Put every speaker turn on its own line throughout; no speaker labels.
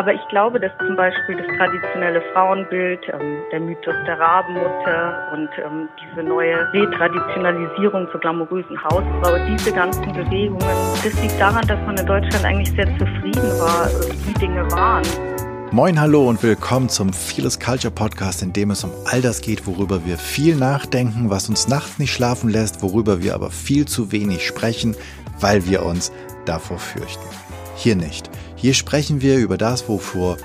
Aber ich glaube, dass zum Beispiel das traditionelle Frauenbild, ähm, der Mythos der Rabenmutter und ähm, diese neue Retraditionalisierung zur glamourösen Hausfrau, diese ganzen Bewegungen, das liegt daran, dass man in Deutschland eigentlich sehr zufrieden war, wie Dinge waren.
Moin, hallo und willkommen zum Fearless Culture Podcast, in dem es um all das geht, worüber wir viel nachdenken, was uns nachts nicht schlafen lässt, worüber wir aber viel zu wenig sprechen, weil wir uns davor fürchten. Hier nicht. Hier sprechen wir über das, wovor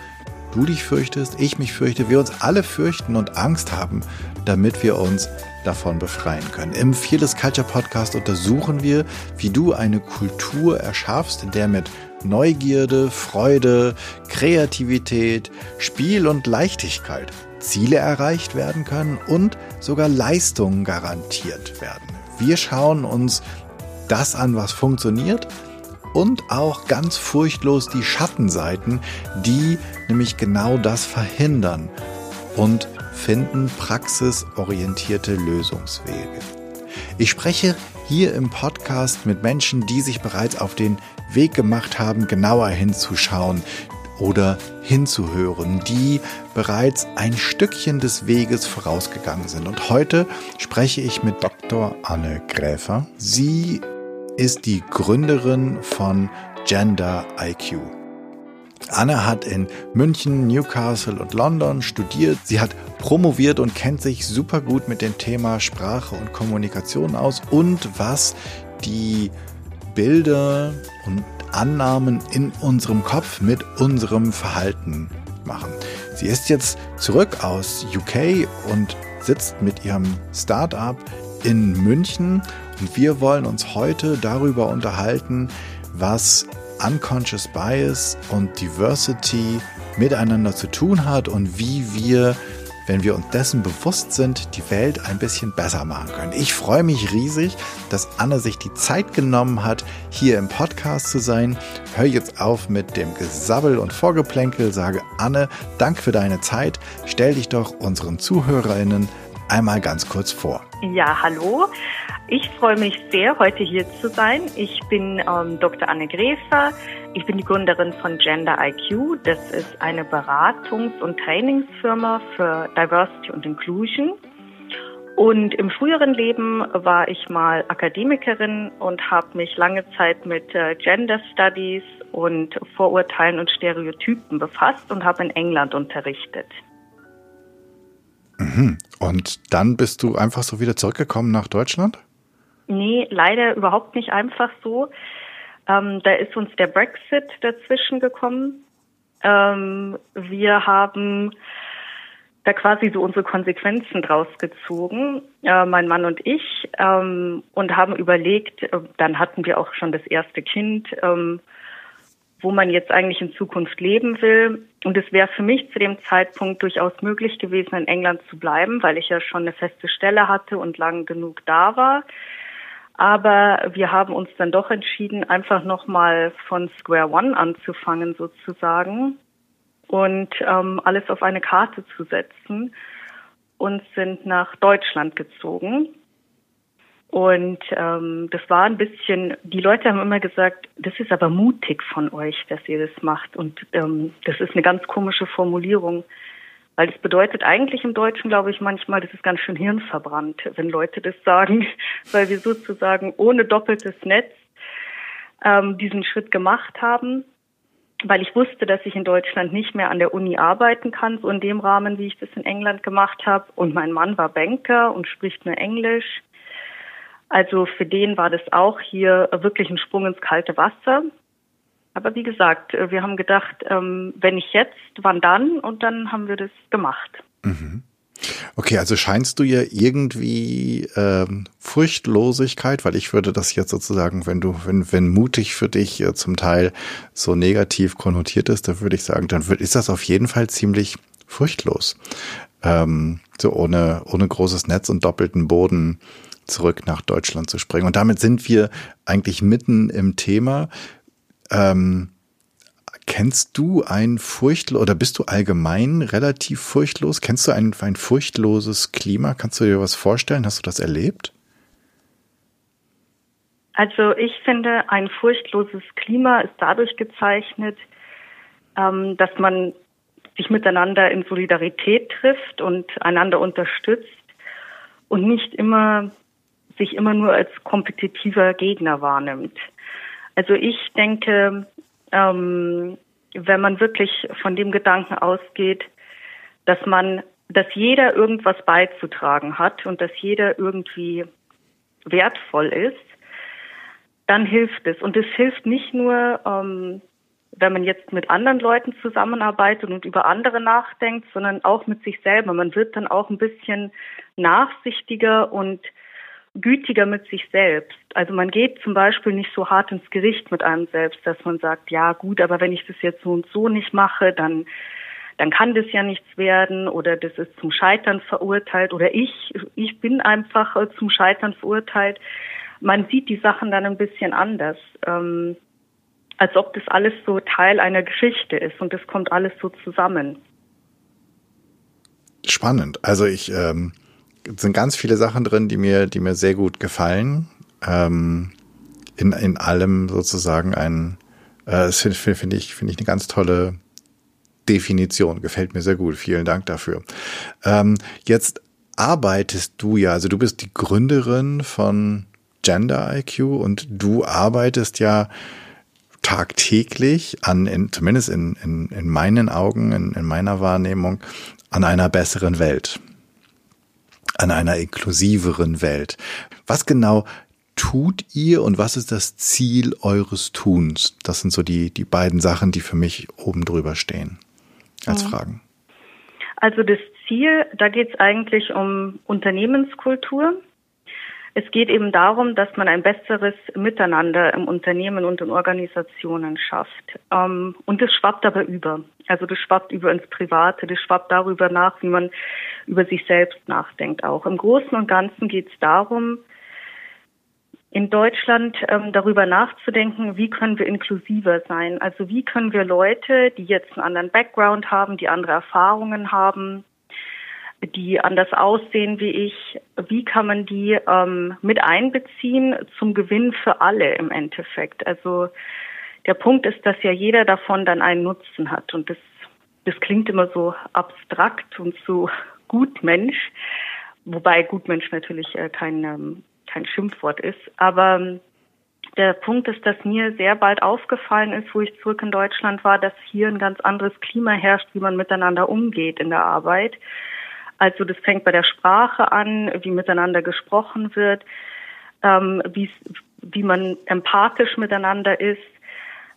du dich fürchtest, ich mich fürchte, wir uns alle fürchten und Angst haben, damit wir uns davon befreien können. Im Fearless Culture Podcast untersuchen wir, wie du eine Kultur erschaffst, in der mit Neugierde, Freude, Kreativität, Spiel und Leichtigkeit Ziele erreicht werden können und sogar Leistungen garantiert werden. Wir schauen uns das an, was funktioniert und auch ganz furchtlos die Schattenseiten, die nämlich genau das verhindern und finden praxisorientierte Lösungswege. Ich spreche hier im Podcast mit Menschen, die sich bereits auf den Weg gemacht haben, genauer hinzuschauen oder hinzuhören, die bereits ein Stückchen des Weges vorausgegangen sind. Und heute spreche ich mit Dr. Anne Gräfer. Sie ist die Gründerin von Gender IQ. Anne hat in München, Newcastle und London studiert. Sie hat promoviert und kennt sich super gut mit dem Thema Sprache und Kommunikation aus und was die Bilder und Annahmen in unserem Kopf mit unserem Verhalten machen. Sie ist jetzt zurück aus UK und sitzt mit ihrem Startup in München und wir wollen uns heute darüber unterhalten, was Unconscious Bias und Diversity miteinander zu tun hat und wie wir, wenn wir uns dessen bewusst sind, die Welt ein bisschen besser machen können. Ich freue mich riesig, dass Anne sich die Zeit genommen hat, hier im Podcast zu sein. Hör jetzt auf mit dem Gesabbel und Vorgeplänkel, sage Anne, Dank für deine Zeit. Stell dich doch unseren ZuhörerInnen einmal ganz kurz vor.
Ja, hallo. Ich freue mich sehr, heute hier zu sein. Ich bin ähm, Dr. Anne Gräfer. Ich bin die Gründerin von Gender IQ. Das ist eine Beratungs- und Trainingsfirma für Diversity und Inclusion. Und im früheren Leben war ich mal Akademikerin und habe mich lange Zeit mit äh, Gender Studies und Vorurteilen und Stereotypen befasst und habe in England unterrichtet.
Mhm. Und dann bist du einfach so wieder zurückgekommen nach Deutschland?
Nee, leider überhaupt nicht einfach so. Ähm, da ist uns der Brexit dazwischen gekommen. Ähm, wir haben da quasi so unsere Konsequenzen draus gezogen, äh, mein Mann und ich, ähm, und haben überlegt, äh, dann hatten wir auch schon das erste Kind, ähm, wo man jetzt eigentlich in Zukunft leben will. Und es wäre für mich zu dem Zeitpunkt durchaus möglich gewesen, in England zu bleiben, weil ich ja schon eine feste Stelle hatte und lang genug da war. Aber wir haben uns dann doch entschieden, einfach nochmal von Square One anzufangen sozusagen und ähm, alles auf eine Karte zu setzen und sind nach Deutschland gezogen. Und ähm, das war ein bisschen, die Leute haben immer gesagt, das ist aber mutig von euch, dass ihr das macht. Und ähm, das ist eine ganz komische Formulierung. Weil das bedeutet eigentlich im Deutschen, glaube ich, manchmal, das ist ganz schön hirnverbrannt, wenn Leute das sagen, weil wir sozusagen ohne doppeltes Netz ähm, diesen Schritt gemacht haben, weil ich wusste, dass ich in Deutschland nicht mehr an der Uni arbeiten kann, so in dem Rahmen, wie ich das in England gemacht habe. Und mein Mann war Banker und spricht nur Englisch. Also für den war das auch hier wirklich ein Sprung ins kalte Wasser. Aber wie gesagt, äh, wir haben gedacht, ähm, wenn nicht jetzt, wann dann? Und dann haben wir das gemacht.
Mhm. Okay, also scheinst du ja irgendwie ähm, Furchtlosigkeit, weil ich würde das jetzt sozusagen, wenn du, wenn, wenn mutig für dich äh, zum Teil so negativ konnotiert ist, dann würde ich sagen, dann wird, ist das auf jeden Fall ziemlich furchtlos. Ähm, so ohne, ohne großes Netz und doppelten Boden zurück nach Deutschland zu springen. Und damit sind wir eigentlich mitten im Thema. Ähm, kennst du ein furchtlos oder bist du allgemein relativ furchtlos? Kennst du ein, ein furchtloses Klima? Kannst du dir was vorstellen? Hast du das erlebt?
Also ich finde, ein furchtloses Klima ist dadurch gezeichnet, ähm, dass man sich miteinander in Solidarität trifft und einander unterstützt und nicht immer sich immer nur als kompetitiver Gegner wahrnimmt. Also ich denke, ähm, wenn man wirklich von dem Gedanken ausgeht, dass man, dass jeder irgendwas beizutragen hat und dass jeder irgendwie wertvoll ist, dann hilft es. Und es hilft nicht nur, ähm, wenn man jetzt mit anderen Leuten zusammenarbeitet und über andere nachdenkt, sondern auch mit sich selber. Man wird dann auch ein bisschen nachsichtiger und gütiger mit sich selbst. Also man geht zum Beispiel nicht so hart ins Gericht mit einem selbst, dass man sagt, ja gut, aber wenn ich das jetzt so und so nicht mache, dann dann kann das ja nichts werden oder das ist zum Scheitern verurteilt oder ich ich bin einfach zum Scheitern verurteilt. Man sieht die Sachen dann ein bisschen anders. Ähm, als ob das alles so Teil einer Geschichte ist und das kommt alles so zusammen.
Spannend. Also ich ähm, sind ganz viele Sachen drin, die mir, die mir sehr gut gefallen. Ähm, in, in allem sozusagen ein, äh, finde find ich, finde ich eine ganz tolle Definition. Gefällt mir sehr gut. Vielen Dank dafür. Ähm, jetzt arbeitest du ja, also du bist die Gründerin von Gender IQ und du arbeitest ja tagtäglich an, in, zumindest in, in, in meinen Augen, in, in meiner Wahrnehmung, an einer besseren Welt, an einer inklusiveren Welt. Was genau tut ihr und was ist das Ziel eures Tuns? Das sind so die, die beiden Sachen, die für mich oben drüber stehen als mhm. Fragen.
Also das Ziel, da geht es eigentlich um Unternehmenskultur. Es geht eben darum, dass man ein besseres Miteinander im Unternehmen und in Organisationen schafft. Ähm, und das schwappt aber über. Also das schwappt über ins Private, das schwappt darüber nach, wie man über sich selbst nachdenkt auch. Im Großen und Ganzen geht es darum, in Deutschland ähm, darüber nachzudenken, wie können wir inklusiver sein. Also wie können wir Leute, die jetzt einen anderen Background haben, die andere Erfahrungen haben, die anders aussehen wie ich, wie kann man die ähm, mit einbeziehen zum Gewinn für alle im Endeffekt? Also der Punkt ist, dass ja jeder davon dann einen Nutzen hat und das, das klingt immer so abstrakt und so Gutmensch, wobei Gutmensch natürlich äh, kein, ähm, kein Schimpfwort ist, aber ähm, der Punkt ist, dass mir sehr bald aufgefallen ist, wo ich zurück in Deutschland war, dass hier ein ganz anderes Klima herrscht, wie man miteinander umgeht in der Arbeit. Also das fängt bei der Sprache an, wie miteinander gesprochen wird, ähm, wie, man empathisch miteinander ist.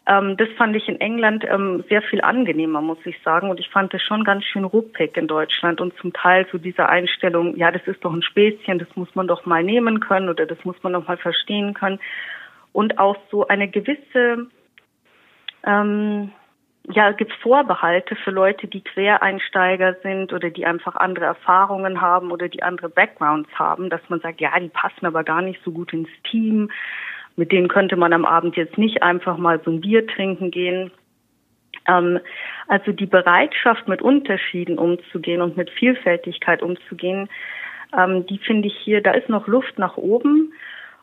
Ähm, das fand ich in England ähm, sehr viel angenehmer, muss ich sagen. Und ich fand es schon ganz schön ruppig in Deutschland und zum Teil so diese Einstellung, ja, das ist doch ein Späßchen, das muss man doch mal nehmen können oder das muss man doch mal verstehen können. Und auch so eine gewisse ähm, ja, gibt Vorbehalte für Leute, die Quereinsteiger sind oder die einfach andere Erfahrungen haben oder die andere Backgrounds haben, dass man sagt, ja, die passen aber gar nicht so gut ins Team. Mit denen könnte man am Abend jetzt nicht einfach mal so ein Bier trinken gehen. Ähm, also die Bereitschaft, mit Unterschieden umzugehen und mit Vielfältigkeit umzugehen, ähm, die finde ich hier, da ist noch Luft nach oben.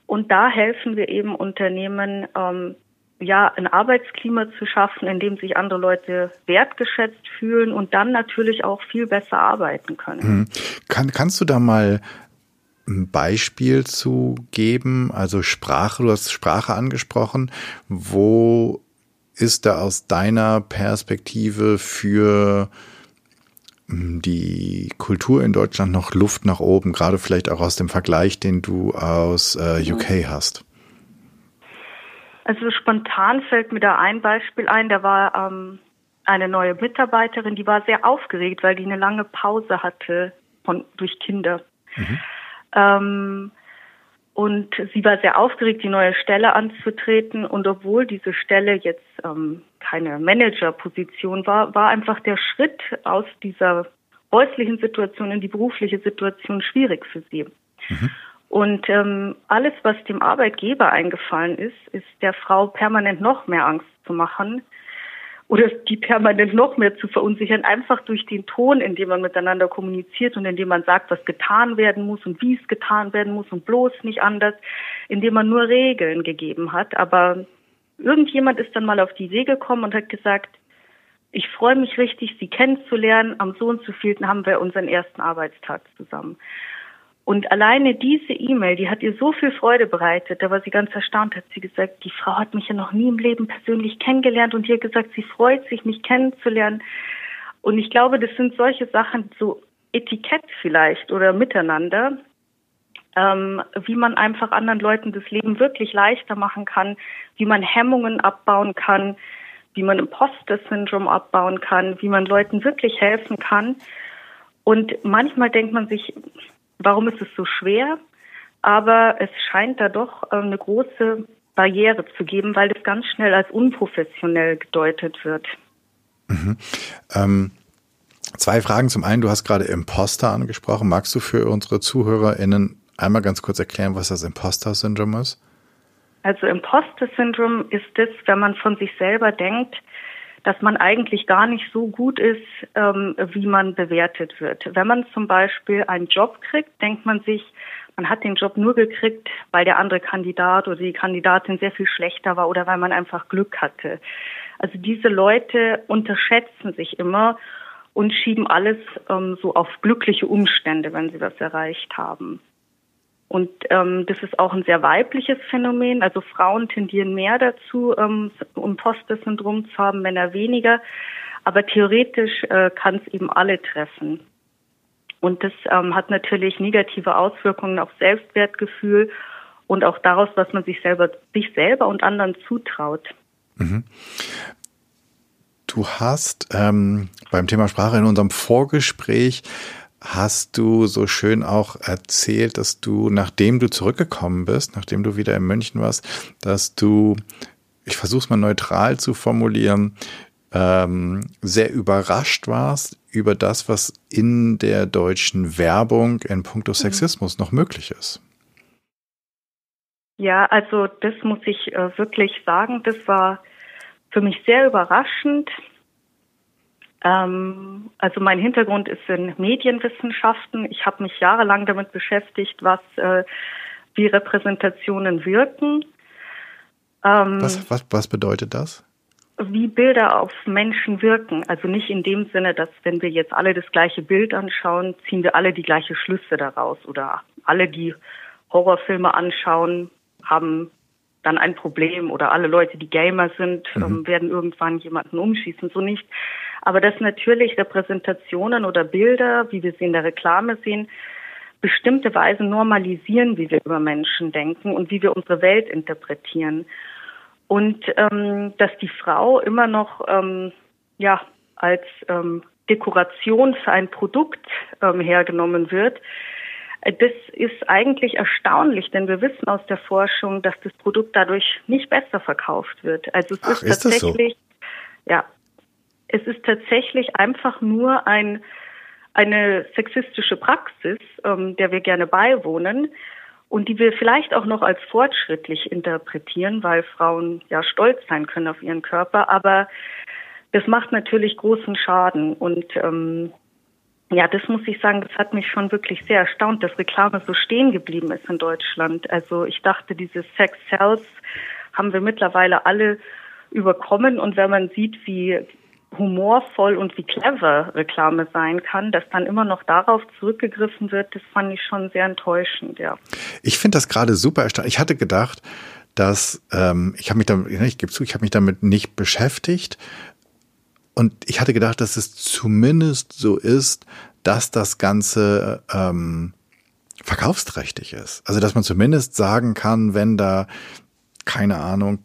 Und da helfen wir eben Unternehmen, ähm, ja, ein Arbeitsklima zu schaffen, in dem sich andere Leute wertgeschätzt fühlen und dann natürlich auch viel besser arbeiten können. Mhm.
Kann, kannst du da mal ein Beispiel zu geben? Also Sprache, du hast Sprache angesprochen. Wo ist da aus deiner Perspektive für hm, die Kultur in Deutschland noch Luft nach oben, gerade vielleicht auch aus dem Vergleich, den du aus äh, UK mhm. hast?
Also spontan fällt mir da ein Beispiel ein, da war ähm, eine neue Mitarbeiterin, die war sehr aufgeregt, weil die eine lange Pause hatte von durch Kinder. Mhm. Ähm, und sie war sehr aufgeregt, die neue Stelle anzutreten. Und obwohl diese Stelle jetzt ähm, keine Managerposition war, war einfach der Schritt aus dieser häuslichen Situation in die berufliche Situation schwierig für sie. Mhm. Und ähm, alles, was dem Arbeitgeber eingefallen ist, ist der Frau permanent noch mehr Angst zu machen oder die permanent noch mehr zu verunsichern, einfach durch den Ton, in dem man miteinander kommuniziert und in dem man sagt, was getan werden muss und wie es getan werden muss und bloß nicht anders, indem man nur Regeln gegeben hat. Aber irgendjemand ist dann mal auf die Idee gekommen und hat gesagt, ich freue mich richtig, Sie kennenzulernen. Am so und so vielten haben wir unseren ersten Arbeitstag zusammen. Und alleine diese E-Mail, die hat ihr so viel Freude bereitet. Da war sie ganz erstaunt, hat sie gesagt, die Frau hat mich ja noch nie im Leben persönlich kennengelernt und ihr gesagt, sie freut sich, mich kennenzulernen. Und ich glaube, das sind solche Sachen, so Etikett vielleicht oder miteinander, ähm, wie man einfach anderen Leuten das Leben wirklich leichter machen kann, wie man Hemmungen abbauen kann, wie man Imposter-Syndrom abbauen kann, wie man Leuten wirklich helfen kann. Und manchmal denkt man sich, warum ist es so schwer? Aber es scheint da doch äh, eine große Barriere zu geben, weil das ganz schnell als unprofessionell gedeutet wird.
Mhm. Ähm, zwei Fragen. Zum einen, du hast gerade Imposter angesprochen. Magst du für unsere ZuhörerInnen einmal ganz kurz erklären, was das Imposter-Syndrom ist?
Also Imposter-Syndrom ist es, wenn man von sich selber denkt, dass man eigentlich gar nicht so gut ist, ähm, wie man bewertet wird. Wenn man zum Beispiel einen Job kriegt, denkt man sich, man hat den Job nur gekriegt, weil der andere Kandidat oder die Kandidatin sehr viel schlechter war oder weil man einfach Glück hatte. Also diese Leute unterschätzen sich immer und schieben alles ähm, so auf glückliche Umstände, wenn sie was erreicht haben. Und ähm, das ist auch ein sehr weibliches Phänomen. Also Frauen tendieren mehr dazu, ähm, Imposter-Syndrom zu haben, Männer weniger. Aber theoretisch äh, kann es eben alle treffen. Und das ähm, hat natürlich negative Auswirkungen auf Selbstwertgefühl und auch daraus, was man sich selber, sich selber und anderen zutraut. Mhm.
Du hast ähm, beim Thema Sprache in unserem Vorgespräch hast du so schön auch erzählt, dass du, nachdem du zurückgekommen bist, nachdem du wieder in München warst, dass du, ich versuche es mal neutral zu formulieren, ähm, sehr überrascht warst über das, was in der deutschen Werbung in puncto mhm. Sexismus mhm. noch möglich ist.
Ja, also das muss ich äh, wirklich sagen, das war für mich sehr überraschend. Ähm, also mein Hintergrund ist in Medienwissenschaften. Ich habe mich jahrelang damit beschäftigt, was äh, wie Repräsentationen wirken.
Ähm, was, was, was bedeutet das?
Wie Bilder auf Menschen wirken. Also nicht in dem Sinne, dass wenn wir jetzt alle das gleiche Bild anschauen, ziehen wir alle die gleiche Schlüsse daraus oder alle, die Horrorfilme anschauen, haben dann ein Problem oder alle Leute, die Gamer sind, mhm. ähm, werden irgendwann jemanden umschießen. So nicht, aber dass natürlich Repräsentationen oder Bilder, wie wir sie in der Reklame sehen, bestimmte Weisen normalisieren, wie wir über Menschen denken und wie wir unsere Welt interpretieren. Und ähm, dass die Frau immer noch ähm, ja als ähm, Dekoration für ein Produkt ähm, hergenommen wird, äh, das ist eigentlich erstaunlich, denn wir wissen aus der Forschung, dass das Produkt dadurch nicht besser verkauft wird. Also es Ach, ist, ist tatsächlich, so? ja, es ist tatsächlich einfach nur ein, eine sexistische Praxis, ähm, der wir gerne beiwohnen und die wir vielleicht auch noch als fortschrittlich interpretieren, weil Frauen ja stolz sein können auf ihren Körper. Aber das macht natürlich großen Schaden und ähm, ja, das muss ich sagen, das hat mich schon wirklich sehr erstaunt, dass Reklame so stehen geblieben ist in Deutschland. Also ich dachte, diese Sex Cells haben wir mittlerweile alle überkommen und wenn man sieht, wie humorvoll und wie clever Reklame sein kann, dass dann immer noch darauf zurückgegriffen wird, das fand ich schon sehr enttäuschend, ja.
Ich finde das gerade super erstaunlich. Ich hatte gedacht, dass ähm, ich habe mich damit, ich gebe zu, ich habe mich damit nicht beschäftigt. Und ich hatte gedacht, dass es zumindest so ist, dass das Ganze ähm, verkaufsträchtig ist. Also dass man zumindest sagen kann, wenn da keine Ahnung,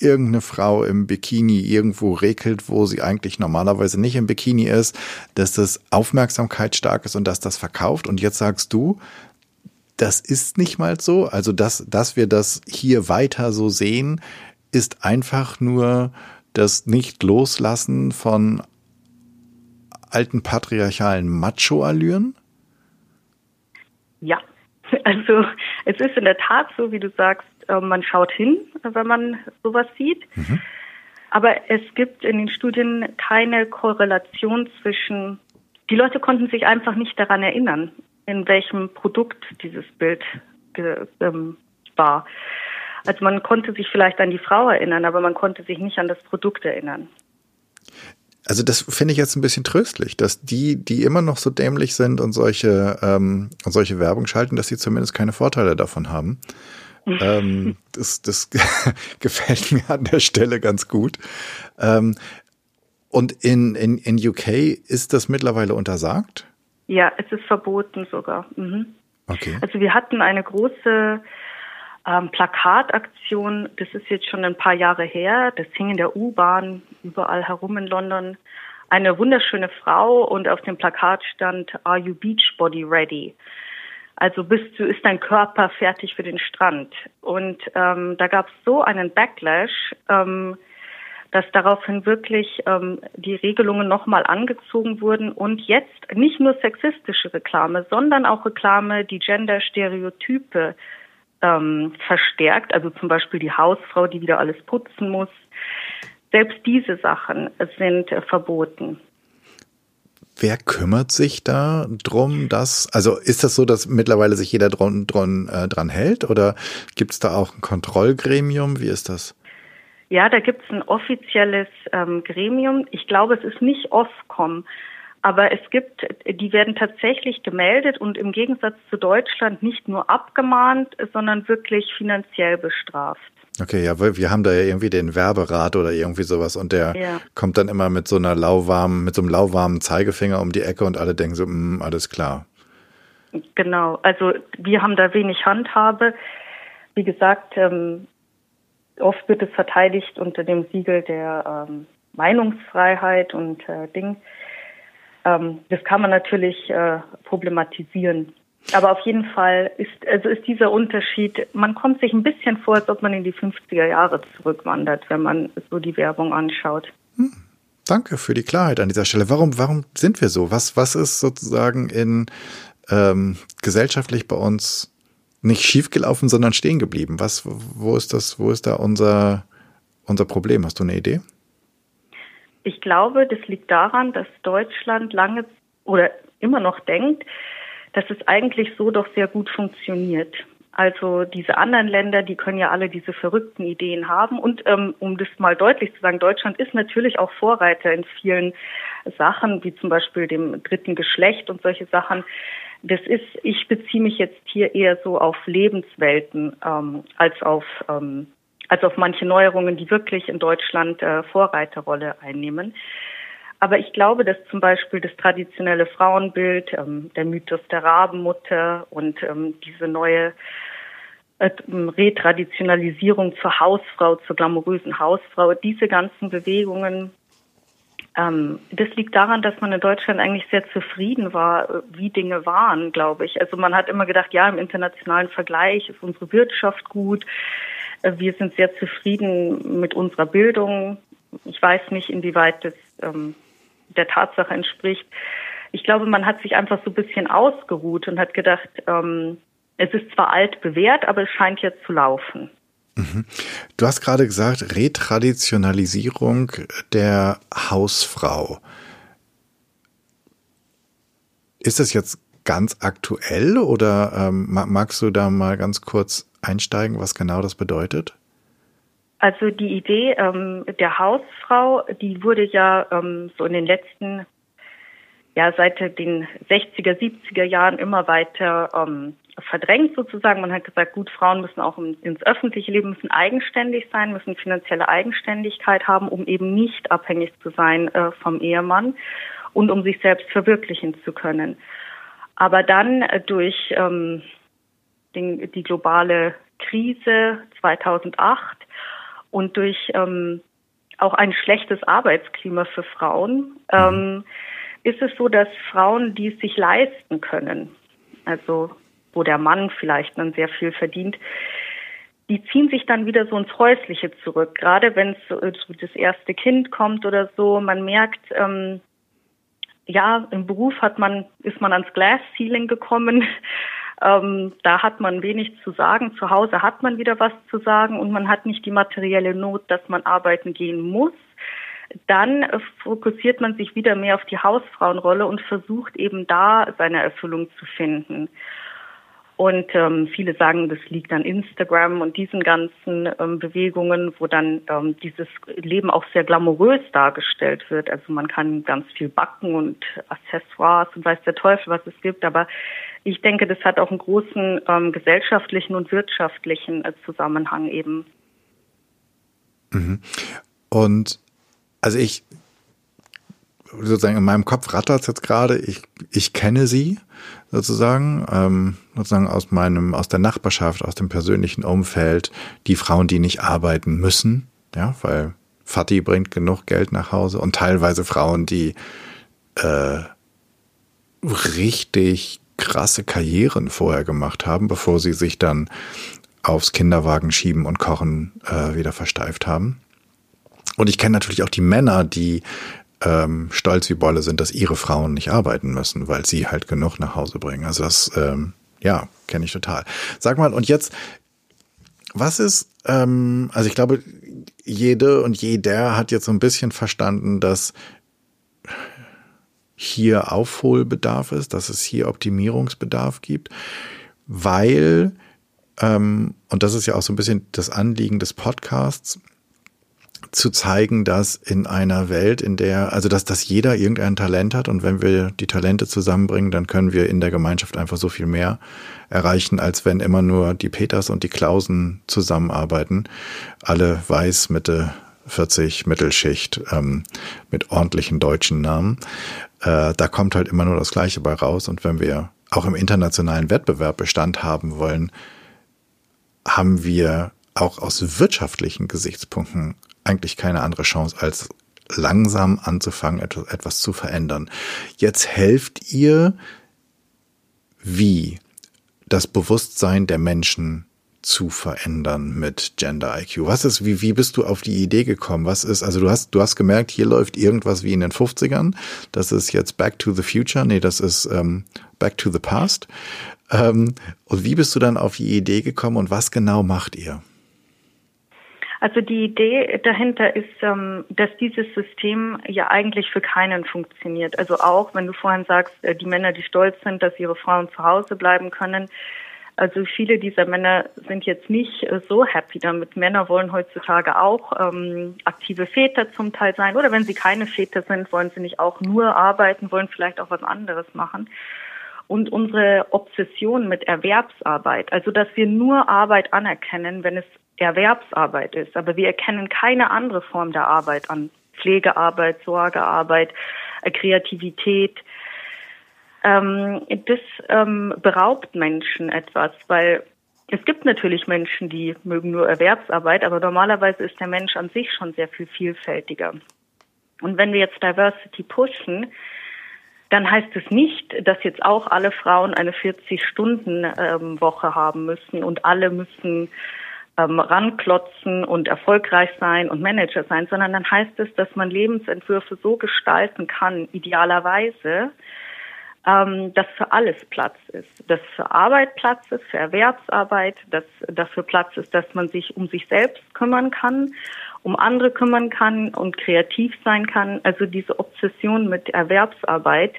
irgendeine Frau im Bikini irgendwo regelt, wo sie eigentlich normalerweise nicht im Bikini ist, dass das aufmerksamkeitsstark ist und dass das verkauft. Und jetzt sagst du, das ist nicht mal so. Also, dass, dass wir das hier weiter so sehen, ist einfach nur das Nicht-Loslassen von alten patriarchalen Macho-Allüren?
Ja, also es ist in der Tat so, wie du sagst, äh, man schaut hin, wenn man sowas sieht. Mhm. Aber es gibt in den Studien keine Korrelation zwischen, die Leute konnten sich einfach nicht daran erinnern, in welchem Produkt dieses Bild ähm, war. Also man konnte sich vielleicht an die Frau erinnern, aber man konnte sich nicht an das Produkt erinnern.
also das finde ich jetzt ein bisschen tröstlich, dass die, die immer noch so dämlich sind und solche, ähm, und solche Werbung schalten, dass sie zumindest keine Vorteile davon haben. Ähm, das das gefällt mir an der Stelle ganz gut. Ähm, und in, in, in UK ist das mittlerweile untersagt?
Ja, es ist verboten sogar. Mhm.
Okay.
Also wir hatten eine große ähm, Plakataktion, das ist jetzt schon ein paar Jahre her, das hing in der U-Bahn überall herum in London. Eine wunderschöne Frau und auf dem Plakat stand Are you Beachbody ready? Also bist du, ist dein Körper fertig für den Strand? Und ähm, da gab es so einen Backlash, ähm, dass daraufhin wirklich ähm, die Regelungen nochmal angezogen wurden und jetzt nicht nur sexistische Reklame, sondern auch Reklame, die Gender-Stereotype ähm, verstärkt, also zum Beispiel die Hausfrau, die wieder alles putzen muss. Selbst diese Sachen sind äh, verboten.
Wer kümmert sich da drum, dass, also ist das so, dass mittlerweile sich jeder dran, dran, äh, dran hält oder gibt es da auch ein Kontrollgremium? Wie ist das?
Ja, da gibt es ein offizielles ähm, Gremium. Ich glaube, es ist nicht Ofcom. Aber es gibt, die werden tatsächlich gemeldet und im Gegensatz zu Deutschland nicht nur abgemahnt, sondern wirklich finanziell bestraft.
Okay, ja, wir haben da ja irgendwie den Werberat oder irgendwie sowas und der ja. kommt dann immer mit so einer lauwarmen, mit so einem lauwarmen Zeigefinger um die Ecke und alle denken so, mh, alles klar.
Genau, also wir haben da wenig Handhabe. Wie gesagt, ähm, oft wird es verteidigt unter dem Siegel der ähm, Meinungsfreiheit und äh, Ding. Ähm, das kann man natürlich äh, problematisieren. Aber auf jeden Fall ist, also ist dieser Unterschied, man kommt sich ein bisschen vor, als ob man in die 50er Jahre zurückwandert, wenn man so die Werbung anschaut. Hm.
Danke für die Klarheit an dieser Stelle. Warum, warum sind wir so? Was, was ist sozusagen in ähm, gesellschaftlich bei uns nicht schiefgelaufen, sondern stehen geblieben? Was, wo ist das, wo ist da unser, unser Problem? Hast du eine Idee?
Ich glaube, das liegt daran, dass Deutschland lange oder immer noch denkt, dass es eigentlich so doch sehr gut funktioniert. Also diese anderen Länder, die können ja alle diese verrückten Ideen haben. Und ähm, um das mal deutlich zu sagen, Deutschland ist natürlich auch Vorreiter in vielen Sachen, wie zum Beispiel dem dritten Geschlecht und solche Sachen. Das ist, ich beziehe mich jetzt hier eher so auf Lebenswelten ähm, als auf ähm, als auf manche Neuerungen, die wirklich in Deutschland äh, Vorreiterrolle einnehmen. Aber ich glaube, dass zum Beispiel das traditionelle Frauenbild, ähm, der Mythos der Rabenmutter und ähm, diese neue äh, Retraditionalisierung zur Hausfrau, zur glamourösen Hausfrau, diese ganzen Bewegungen, ähm, das liegt daran, dass man in Deutschland eigentlich sehr zufrieden war, äh, wie Dinge waren, glaube ich. Also man hat immer gedacht, ja, im internationalen Vergleich ist unsere Wirtschaft gut, wir sind sehr zufrieden mit unserer Bildung. Ich weiß nicht, inwieweit das ähm, der Tatsache entspricht. Ich glaube, man hat sich einfach so ein bisschen ausgeruht und hat gedacht, ähm, es ist zwar alt bewährt, aber es scheint jetzt zu laufen.
Mhm. Du hast gerade gesagt, Retraditionalisierung der Hausfrau. Ist das jetzt ganz aktuell oder ähm, magst du da mal ganz kurz einsteigen, was genau das bedeutet?
Also die Idee ähm, der Hausfrau, die wurde ja ähm, so in den letzten, ja seit den 60er, 70er Jahren immer weiter ähm, verdrängt sozusagen. Man hat gesagt, gut, Frauen müssen auch ins öffentliche Leben, müssen eigenständig sein, müssen finanzielle Eigenständigkeit haben, um eben nicht abhängig zu sein äh, vom Ehemann und um sich selbst verwirklichen zu können. Aber dann äh, durch ähm, den, die globale Krise 2008 und durch ähm, auch ein schlechtes Arbeitsklima für Frauen ähm, ist es so, dass Frauen, die es sich leisten können, also wo der Mann vielleicht dann sehr viel verdient, die ziehen sich dann wieder so ins Häusliche zurück. Gerade wenn es so das erste Kind kommt oder so, man merkt, ähm, ja, im Beruf hat man, ist man ans Glass Ceiling gekommen. Ähm, da hat man wenig zu sagen. Zu Hause hat man wieder was zu sagen und man hat nicht die materielle Not, dass man arbeiten gehen muss. Dann fokussiert man sich wieder mehr auf die Hausfrauenrolle und versucht eben da seine Erfüllung zu finden. Und ähm, viele sagen, das liegt an Instagram und diesen ganzen ähm, Bewegungen, wo dann ähm, dieses Leben auch sehr glamourös dargestellt wird. Also man kann ganz viel backen und Accessoires und weiß der Teufel, was es gibt. Aber ich denke, das hat auch einen großen ähm, gesellschaftlichen und wirtschaftlichen äh, Zusammenhang eben.
Mhm. Und also ich sozusagen in meinem Kopf rattert es jetzt gerade, ich, ich kenne sie sozusagen, ähm, sozusagen aus meinem, aus der Nachbarschaft, aus dem persönlichen Umfeld, die Frauen, die nicht arbeiten müssen, ja, weil Fatih bringt genug Geld nach Hause und teilweise Frauen, die äh, richtig krasse Karrieren vorher gemacht haben, bevor sie sich dann aufs Kinderwagen schieben und kochen äh, wieder versteift haben. Und ich kenne natürlich auch die Männer, die ähm, stolz wie Bolle sind, dass ihre Frauen nicht arbeiten müssen, weil sie halt genug nach Hause bringen. Also das, ähm, ja, kenne ich total. Sag mal, und jetzt, was ist, ähm, also ich glaube, jede und jeder hat jetzt so ein bisschen verstanden, dass hier Aufholbedarf ist, dass es hier Optimierungsbedarf gibt, weil, ähm, und das ist ja auch so ein bisschen das Anliegen des Podcasts, zu zeigen, dass in einer Welt, in der, also dass, dass jeder irgendein Talent hat und wenn wir die Talente zusammenbringen, dann können wir in der Gemeinschaft einfach so viel mehr erreichen, als wenn immer nur die Peters und die Klausen zusammenarbeiten. Alle weiß, Mitte 40, Mittelschicht, ähm, mit ordentlichen deutschen Namen. Äh, da kommt halt immer nur das Gleiche bei raus. Und wenn wir auch im internationalen Wettbewerb Bestand haben wollen, haben wir auch aus wirtschaftlichen Gesichtspunkten eigentlich keine andere Chance, als langsam anzufangen, etwas zu verändern. Jetzt helft ihr, wie das Bewusstsein der Menschen zu verändern mit Gender IQ. Was ist, wie, wie bist du auf die Idee gekommen? Was ist, also du hast, du hast gemerkt, hier läuft irgendwas wie in den 50ern. Das ist jetzt Back to the Future. Nee, das ist ähm, Back to the Past. Ähm, und wie bist du dann auf die Idee gekommen und was genau macht ihr?
Also die Idee dahinter ist, ähm, dass dieses System ja eigentlich für keinen funktioniert. Also auch, wenn du vorhin sagst, äh, die Männer, die stolz sind, dass ihre Frauen zu Hause bleiben können. Also viele dieser Männer sind jetzt nicht äh, so happy damit. Männer wollen heutzutage auch ähm, aktive Väter zum Teil sein. Oder wenn sie keine Väter sind, wollen sie nicht auch nur arbeiten, wollen vielleicht auch was anderes machen und unsere Obsession mit Erwerbsarbeit, also dass wir nur Arbeit anerkennen, wenn es Erwerbsarbeit ist. Aber wir erkennen keine andere Form der Arbeit an. Pflegearbeit, Sorgearbeit, äh, Kreativität. Ähm, das ähm, beraubt Menschen etwas, weil es gibt natürlich Menschen, die mögen nur Erwerbsarbeit, aber normalerweise ist der Mensch an sich schon sehr viel vielfältiger. Und wenn wir jetzt Diversity pushen, dann heißt es nicht, dass jetzt auch alle Frauen eine 40-Stunden-Woche ähm, haben müssen und alle müssen ähm, ranklotzen und erfolgreich sein und Manager sein, sondern dann heißt es, dass man Lebensentwürfe so gestalten kann, idealerweise, ähm, dass für alles Platz ist. Dass für Arbeit Platz ist, für Erwerbsarbeit, dass dafür Platz ist, dass man sich um sich selbst kümmern kann, um andere kümmern kann und kreativ sein kann. Also diese Obsession mit Erwerbsarbeit,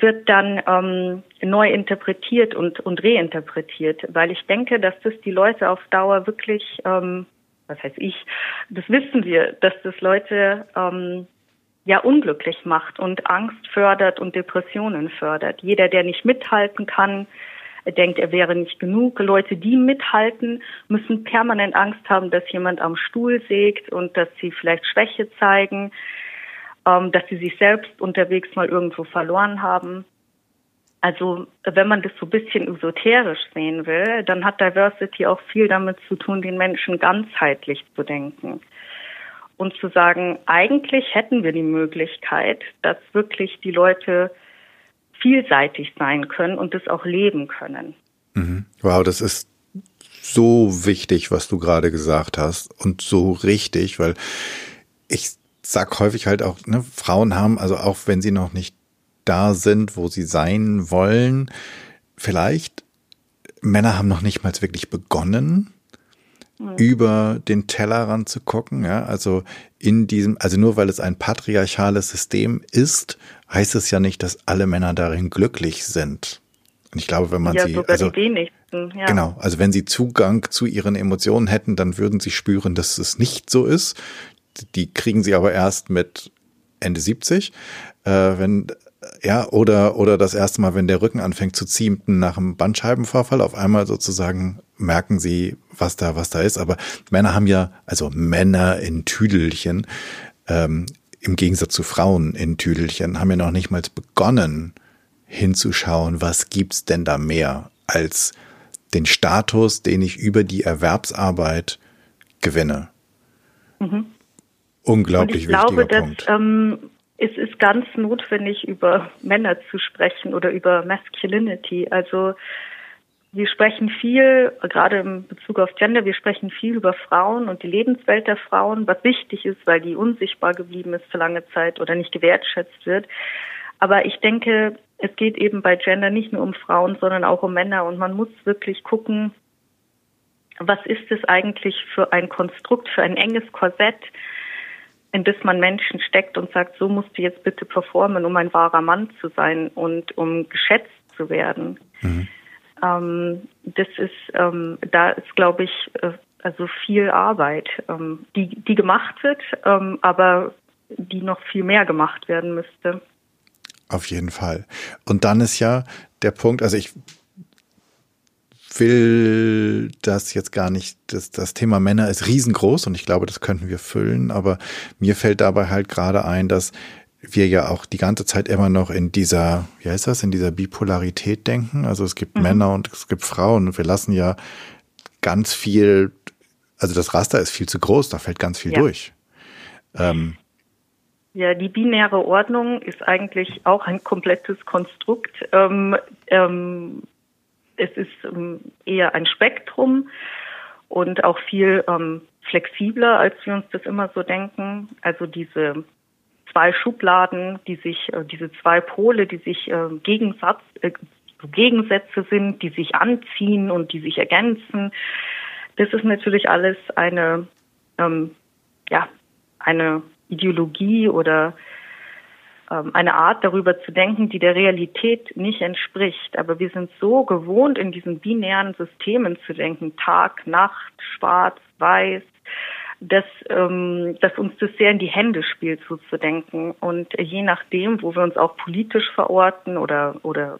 wird dann ähm, neu interpretiert und, und reinterpretiert, weil ich denke, dass das die Leute auf Dauer wirklich, ähm, was heißt ich, das wissen wir, dass das Leute ähm, ja unglücklich macht und Angst fördert und Depressionen fördert. Jeder, der nicht mithalten kann, denkt, er wäre nicht genug. Leute, die mithalten, müssen permanent Angst haben, dass jemand am Stuhl sägt und dass sie vielleicht Schwäche zeigen ähm, dass sie sich selbst unterwegs mal irgendwo verloren haben. Also wenn man das so ein bisschen esoterisch sehen will, dann hat Diversity auch viel damit zu tun, den Menschen ganzheitlich zu denken. Und zu sagen, eigentlich hätten wir die Möglichkeit, dass wirklich die Leute vielseitig sein können und das auch leben können.
Mhm. Wow, das ist so wichtig, was du gerade gesagt hast und so richtig, weil ich sag häufig halt auch, ne, Frauen haben, also auch wenn sie noch nicht da sind, wo sie sein wollen, vielleicht Männer haben noch nicht mal wirklich begonnen, mhm. über den Tellerrand zu gucken, ja, also in diesem, also nur weil es ein patriarchales System ist, heißt es ja nicht, dass alle Männer darin glücklich sind. Und ich glaube, wenn man
ja,
sie, also
ja.
genau, also wenn sie Zugang zu ihren Emotionen hätten, dann würden sie spüren, dass es nicht so ist. Die kriegen sie aber erst mit Ende 70, äh, wenn ja oder oder das erste Mal, wenn der Rücken anfängt zu ziehen nach einem Bandscheibenvorfall, auf einmal sozusagen merken sie, was da was da ist. Aber Männer haben ja, also Männer in Tüdelchen, ähm, im Gegensatz zu Frauen in Tüdelchen, haben ja noch nicht mal begonnen hinzuschauen, was gibt's denn da mehr als den Status, den ich über die Erwerbsarbeit gewinne. Mhm. Unglaublich
Und ich
wichtiger
glaube,
Punkt.
Dass, ähm, es ist ganz notwendig, über Männer zu sprechen oder über Masculinity. Also wir sprechen viel, gerade in Bezug auf Gender, wir sprechen viel über Frauen und die Lebenswelt der Frauen, was wichtig ist, weil die unsichtbar geblieben ist für lange Zeit oder nicht gewertschätzt wird. Aber ich denke, es geht eben bei Gender nicht nur um Frauen, sondern auch um Männer. Und man muss wirklich gucken, was ist es eigentlich für ein Konstrukt, für ein enges Korsett, in das man Menschen steckt und sagt, so musst du jetzt bitte performen, um ein wahrer Mann zu sein und um geschätzt zu werden. Mhm. Ähm, das ist, ähm, da ist, glaube ich, äh, also viel Arbeit, ähm, die, die gemacht wird, ähm, aber die noch viel mehr gemacht werden müsste.
Auf jeden Fall. Und dann ist ja der Punkt, also ich will das jetzt gar nicht, das, das Thema Männer ist riesengroß und ich glaube, das könnten wir füllen, aber mir fällt dabei halt gerade ein, dass wir ja auch die ganze Zeit immer noch in dieser, wie heißt das, in dieser Bipolarität denken. Also es gibt mhm. Männer und es gibt Frauen und wir lassen ja ganz viel, also das Raster ist viel zu groß, da fällt ganz viel ja. durch. Ähm,
ja, die binäre Ordnung ist eigentlich auch ein komplettes Konstrukt. Ähm, ähm, es ist ähm, eher ein Spektrum und auch viel ähm, flexibler, als wir uns das immer so denken. Also diese zwei Schubladen, die sich, äh, diese zwei Pole, die sich äh, Gegensatz, äh, Gegensätze sind, die sich anziehen und die sich ergänzen. Das ist natürlich alles eine, ähm, ja, eine Ideologie oder eine Art darüber zu denken, die der Realität nicht entspricht. Aber wir sind so gewohnt, in diesen binären Systemen zu denken, Tag, Nacht, Schwarz, Weiß, dass, ähm, dass uns das sehr in die Hände spielt, so zu denken. Und je nachdem, wo wir uns auch politisch verorten oder, oder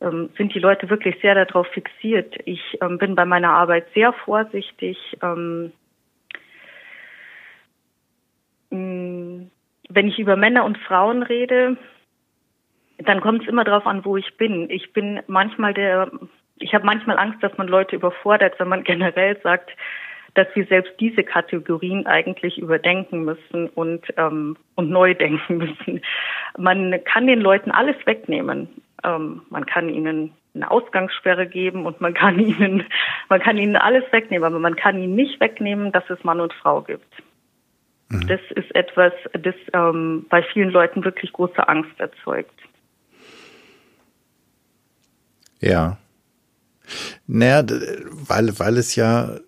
ähm, sind die Leute wirklich sehr darauf fixiert. Ich ähm, bin bei meiner Arbeit sehr vorsichtig. Ähm, wenn ich über Männer und Frauen rede, dann kommt es immer darauf an, wo ich bin. Ich bin manchmal der, ich habe manchmal Angst, dass man Leute überfordert, wenn man generell sagt, dass wir selbst diese Kategorien eigentlich überdenken müssen und ähm, und neu denken müssen. Man kann den Leuten alles wegnehmen. Ähm, man kann ihnen eine Ausgangssperre geben und man kann ihnen man kann ihnen alles wegnehmen, aber man kann ihnen nicht wegnehmen, dass es Mann und Frau gibt. Mhm. Das ist etwas, das ähm, bei vielen Leuten wirklich große Angst erzeugt.
Ja. Naja, weil, weil es ja,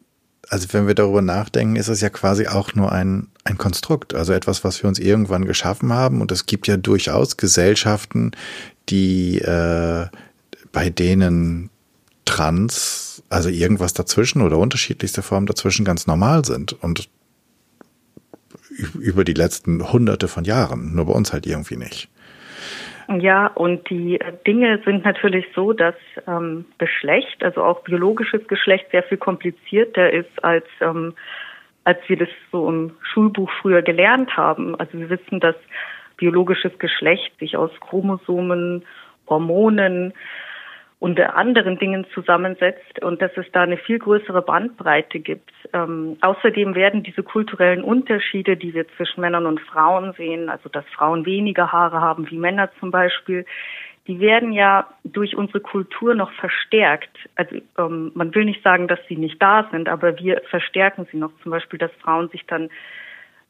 also wenn wir darüber nachdenken, ist es ja quasi auch nur ein, ein Konstrukt, also etwas, was wir uns irgendwann geschaffen haben. Und es gibt ja durchaus Gesellschaften, die äh, bei denen Trans, also irgendwas dazwischen oder unterschiedlichste Formen dazwischen ganz normal sind. Und über die letzten hunderte von Jahren, nur bei uns halt irgendwie nicht.
Ja, und die Dinge sind natürlich so, dass ähm, Geschlecht, also auch biologisches Geschlecht, sehr viel komplizierter ist als ähm, als wir das so im Schulbuch früher gelernt haben. Also wir wissen, dass biologisches Geschlecht sich aus Chromosomen, Hormonen, und anderen Dingen zusammensetzt und dass es da eine viel größere Bandbreite gibt. Ähm, außerdem werden diese kulturellen Unterschiede, die wir zwischen Männern und Frauen sehen, also dass Frauen weniger Haare haben wie Männer zum Beispiel, die werden ja durch unsere Kultur noch verstärkt. Also ähm, man will nicht sagen, dass sie nicht da sind, aber wir verstärken sie noch. Zum Beispiel, dass Frauen sich dann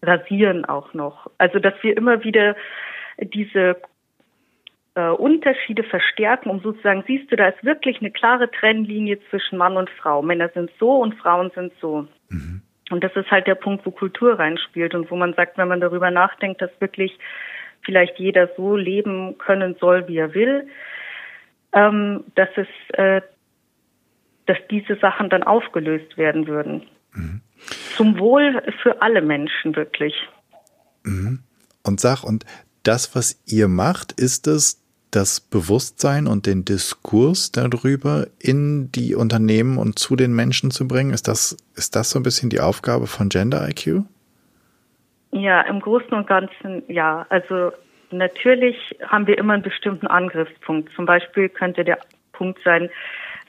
rasieren auch noch. Also dass wir immer wieder diese äh, Unterschiede verstärken, um sozusagen, siehst du, da ist wirklich eine klare Trennlinie zwischen Mann und Frau. Männer sind so und Frauen sind so. Mhm. Und das ist halt der Punkt, wo Kultur reinspielt und wo man sagt, wenn man darüber nachdenkt, dass wirklich vielleicht jeder so leben können soll, wie er will, ähm, dass es, äh, dass diese Sachen dann aufgelöst werden würden. Mhm. Zum Wohl für alle Menschen wirklich.
Mhm. Und sag, und das, was ihr macht, ist es, das Bewusstsein und den Diskurs darüber in die Unternehmen und zu den Menschen zu bringen? Ist das, ist das so ein bisschen die Aufgabe von Gender IQ?
Ja, im Großen und Ganzen ja. Also natürlich haben wir immer einen bestimmten Angriffspunkt. Zum Beispiel könnte der Punkt sein,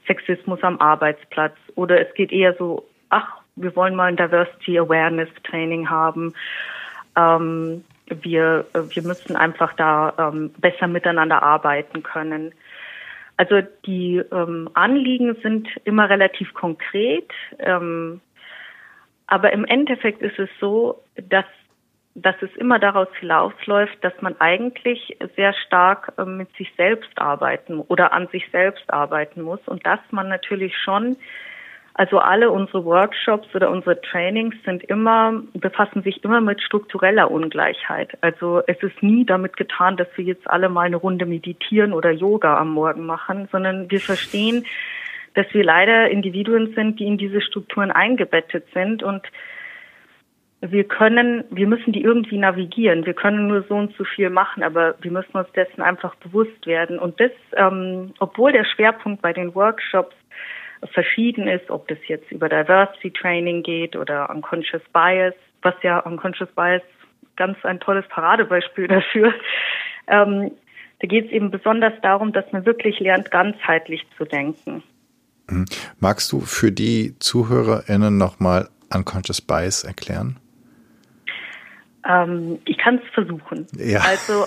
Sexismus am Arbeitsplatz. Oder es geht eher so, ach, wir wollen mal ein Diversity Awareness Training haben. Ähm, wir, wir müssen einfach da ähm, besser miteinander arbeiten können. Also die ähm, Anliegen sind immer relativ konkret, ähm, aber im Endeffekt ist es so, dass dass es immer daraus hinausläuft, dass man eigentlich sehr stark äh, mit sich selbst arbeiten oder an sich selbst arbeiten muss und dass man natürlich schon also alle unsere Workshops oder unsere Trainings sind immer, befassen sich immer mit struktureller Ungleichheit. Also es ist nie damit getan, dass wir jetzt alle mal eine Runde meditieren oder Yoga am Morgen machen, sondern wir verstehen, dass wir leider Individuen sind, die in diese Strukturen eingebettet sind und wir können, wir müssen die irgendwie navigieren. Wir können nur so und so viel machen, aber wir müssen uns dessen einfach bewusst werden. Und das, ähm, obwohl der Schwerpunkt bei den Workshops verschieden ist, ob das jetzt über Diversity Training geht oder Unconscious Bias, was ja Unconscious Bias ganz ein tolles Paradebeispiel dafür. Ähm, da geht es eben besonders darum, dass man wirklich lernt, ganzheitlich zu denken.
Mhm. Magst du für die ZuhörerInnen nochmal Unconscious Bias erklären?
Ähm, ich kann es versuchen.
Ja.
Also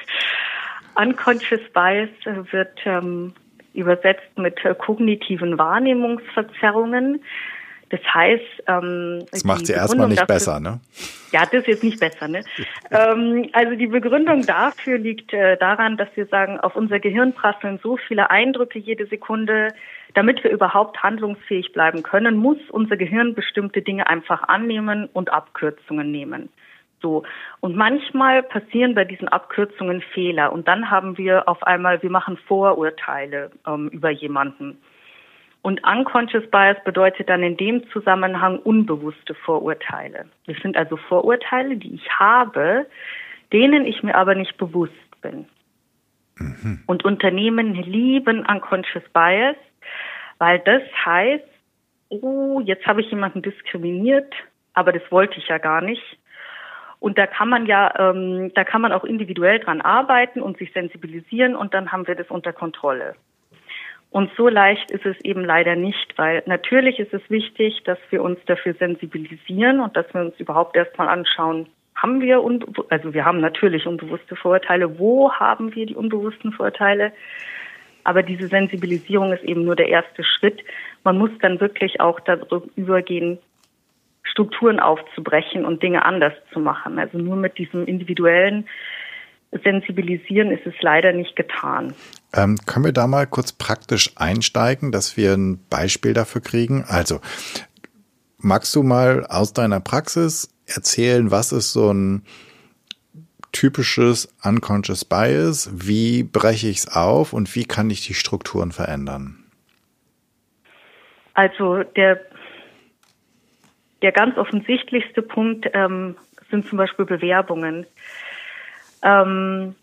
Unconscious Bias wird ähm, übersetzt mit kognitiven Wahrnehmungsverzerrungen. Das heißt,
ähm, das macht sie erstmal nicht dafür, besser, ne?
Ja, das ist jetzt nicht besser, ne? ähm, also die Begründung dafür liegt äh, daran, dass wir sagen, auf unser Gehirn prasseln so viele Eindrücke jede Sekunde, damit wir überhaupt handlungsfähig bleiben können, muss unser Gehirn bestimmte Dinge einfach annehmen und Abkürzungen nehmen. So. Und manchmal passieren bei diesen Abkürzungen Fehler und dann haben wir auf einmal, wir machen Vorurteile ähm, über jemanden. Und unconscious bias bedeutet dann in dem Zusammenhang unbewusste Vorurteile. Das sind also Vorurteile, die ich habe, denen ich mir aber nicht bewusst bin. Mhm. Und Unternehmen lieben unconscious bias, weil das heißt, oh, jetzt habe ich jemanden diskriminiert, aber das wollte ich ja gar nicht. Und da kann man ja, ähm, da kann man auch individuell dran arbeiten und sich sensibilisieren und dann haben wir das unter Kontrolle. Und so leicht ist es eben leider nicht, weil natürlich ist es wichtig, dass wir uns dafür sensibilisieren und dass wir uns überhaupt erstmal anschauen, haben wir, also wir haben natürlich unbewusste Vorurteile, wo haben wir die unbewussten Vorurteile? Aber diese Sensibilisierung ist eben nur der erste Schritt. Man muss dann wirklich auch darüber übergehen, Strukturen aufzubrechen und Dinge anders zu machen. Also nur mit diesem individuellen Sensibilisieren ist es leider nicht getan.
Ähm, können wir da mal kurz praktisch einsteigen, dass wir ein Beispiel dafür kriegen? Also, magst du mal aus deiner Praxis erzählen, was ist so ein typisches Unconscious Bias? Wie breche ich es auf und wie kann ich die Strukturen verändern?
Also der der ganz offensichtlichste Punkt ähm, sind zum Beispiel Bewerbungen. Ähm,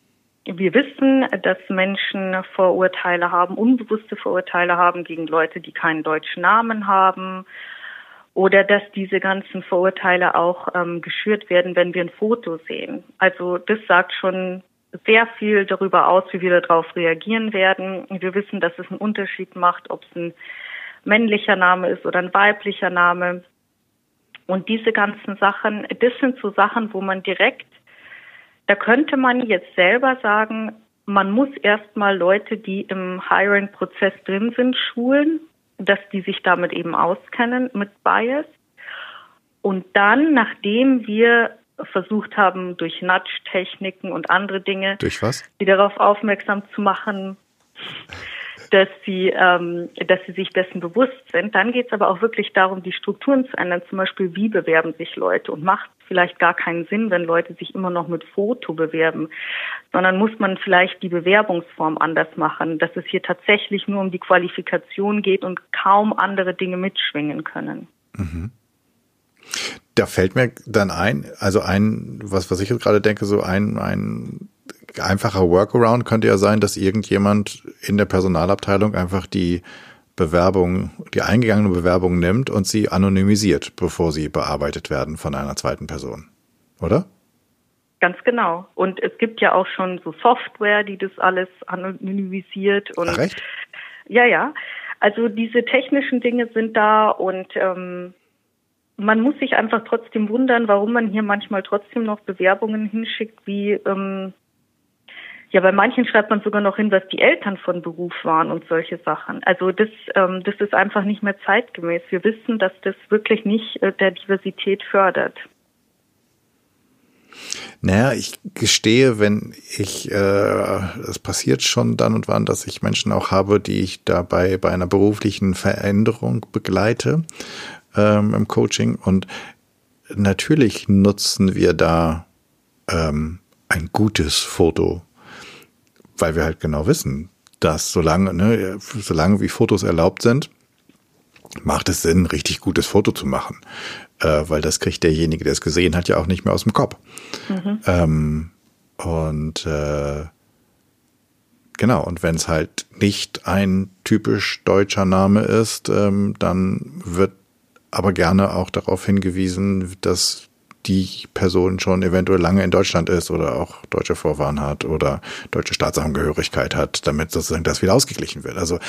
wir wissen, dass Menschen Vorurteile haben, unbewusste Vorurteile haben gegen Leute, die keinen deutschen Namen haben. Oder dass diese ganzen Vorurteile auch ähm, geschürt werden, wenn wir ein Foto sehen. Also das sagt schon sehr viel darüber aus, wie wir darauf reagieren werden. Wir wissen, dass es einen Unterschied macht, ob es ein männlicher Name ist oder ein weiblicher Name. Und diese ganzen Sachen, das sind so Sachen, wo man direkt, da könnte man jetzt selber sagen, man muss erstmal Leute, die im Hiring-Prozess drin sind, schulen, dass die sich damit eben auskennen mit Bias. Und dann, nachdem wir versucht haben, durch Nudge-Techniken und andere Dinge,
durch was?
die darauf aufmerksam zu machen, dass sie, ähm, dass sie sich dessen bewusst sind. Dann geht es aber auch wirklich darum, die Strukturen zu ändern. Zum Beispiel, wie bewerben sich Leute und macht vielleicht gar keinen Sinn, wenn Leute sich immer noch mit Foto bewerben, sondern muss man vielleicht die Bewerbungsform anders machen, dass es hier tatsächlich nur um die Qualifikation geht und kaum andere Dinge mitschwingen können. Mhm.
Da fällt mir dann ein, also ein, was, was ich jetzt gerade denke, so ein, ein einfacher Workaround könnte ja sein, dass irgendjemand in der Personalabteilung einfach die Bewerbung, die eingegangene Bewerbung nimmt und sie anonymisiert, bevor sie bearbeitet werden von einer zweiten Person. Oder?
Ganz genau. Und es gibt ja auch schon so Software, die das alles anonymisiert. Und
Ach, recht?
Ja, ja. Also diese technischen Dinge sind da und ähm, man muss sich einfach trotzdem wundern, warum man hier manchmal trotzdem noch Bewerbungen hinschickt, wie ähm, ja, bei manchen schreibt man sogar noch hin, was die Eltern von Beruf waren und solche Sachen. Also das, ähm, das ist einfach nicht mehr zeitgemäß. Wir wissen, dass das wirklich nicht äh, der Diversität fördert.
Naja, ich gestehe, wenn ich, äh, es passiert schon dann und wann, dass ich Menschen auch habe, die ich dabei bei einer beruflichen Veränderung begleite ähm, im Coaching. Und natürlich nutzen wir da ähm, ein gutes Foto weil wir halt genau wissen, dass solange, ne, solange wie Fotos erlaubt sind, macht es Sinn, ein richtig gutes Foto zu machen. Äh, weil das kriegt derjenige, der es gesehen hat, ja auch nicht mehr aus dem Kopf. Mhm. Ähm, und äh, genau, und wenn es halt nicht ein typisch deutscher Name ist, ähm, dann wird aber gerne auch darauf hingewiesen, dass die Person schon eventuell lange in Deutschland ist oder auch deutsche Vorfahren hat oder deutsche Staatsangehörigkeit hat, damit sozusagen das wieder ausgeglichen wird. Also